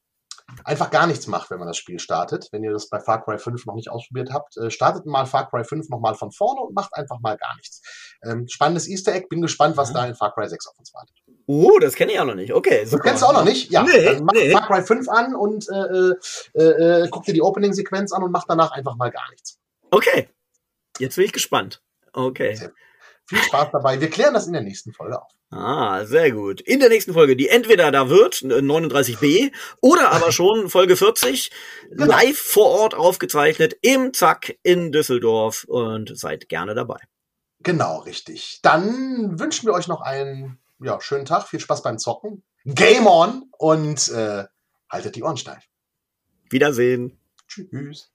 einfach gar nichts macht, wenn man das Spiel startet. Wenn ihr das bei Far Cry 5 noch nicht ausprobiert habt, äh, startet mal Far Cry 5 nochmal von vorne und macht einfach mal gar nichts. Ähm, spannendes Easter Egg. Bin gespannt, was mhm. da in Far Cry 6 auf uns wartet. Oh, das kenne ich auch noch nicht. Okay. Super. Du kennst du auch noch nicht? Ja. Nee, dann mach nee. Far Cry 5 an und äh, äh, äh, guck dir die Opening-Sequenz an und mach danach einfach mal gar nichts. Okay. Jetzt bin ich gespannt. Okay. Sehr viel Spaß dabei. Wir klären das in der nächsten Folge auf. Ah, sehr gut. In der nächsten Folge, die entweder da wird, 39b, oder aber *laughs* schon Folge 40, genau. live vor Ort aufgezeichnet im Zack in Düsseldorf und seid gerne dabei. Genau, richtig. Dann wünschen wir euch noch einen ja, schönen Tag, viel Spaß beim Zocken. Game on und äh, haltet die Ohren steif. Wiedersehen. Tschüss.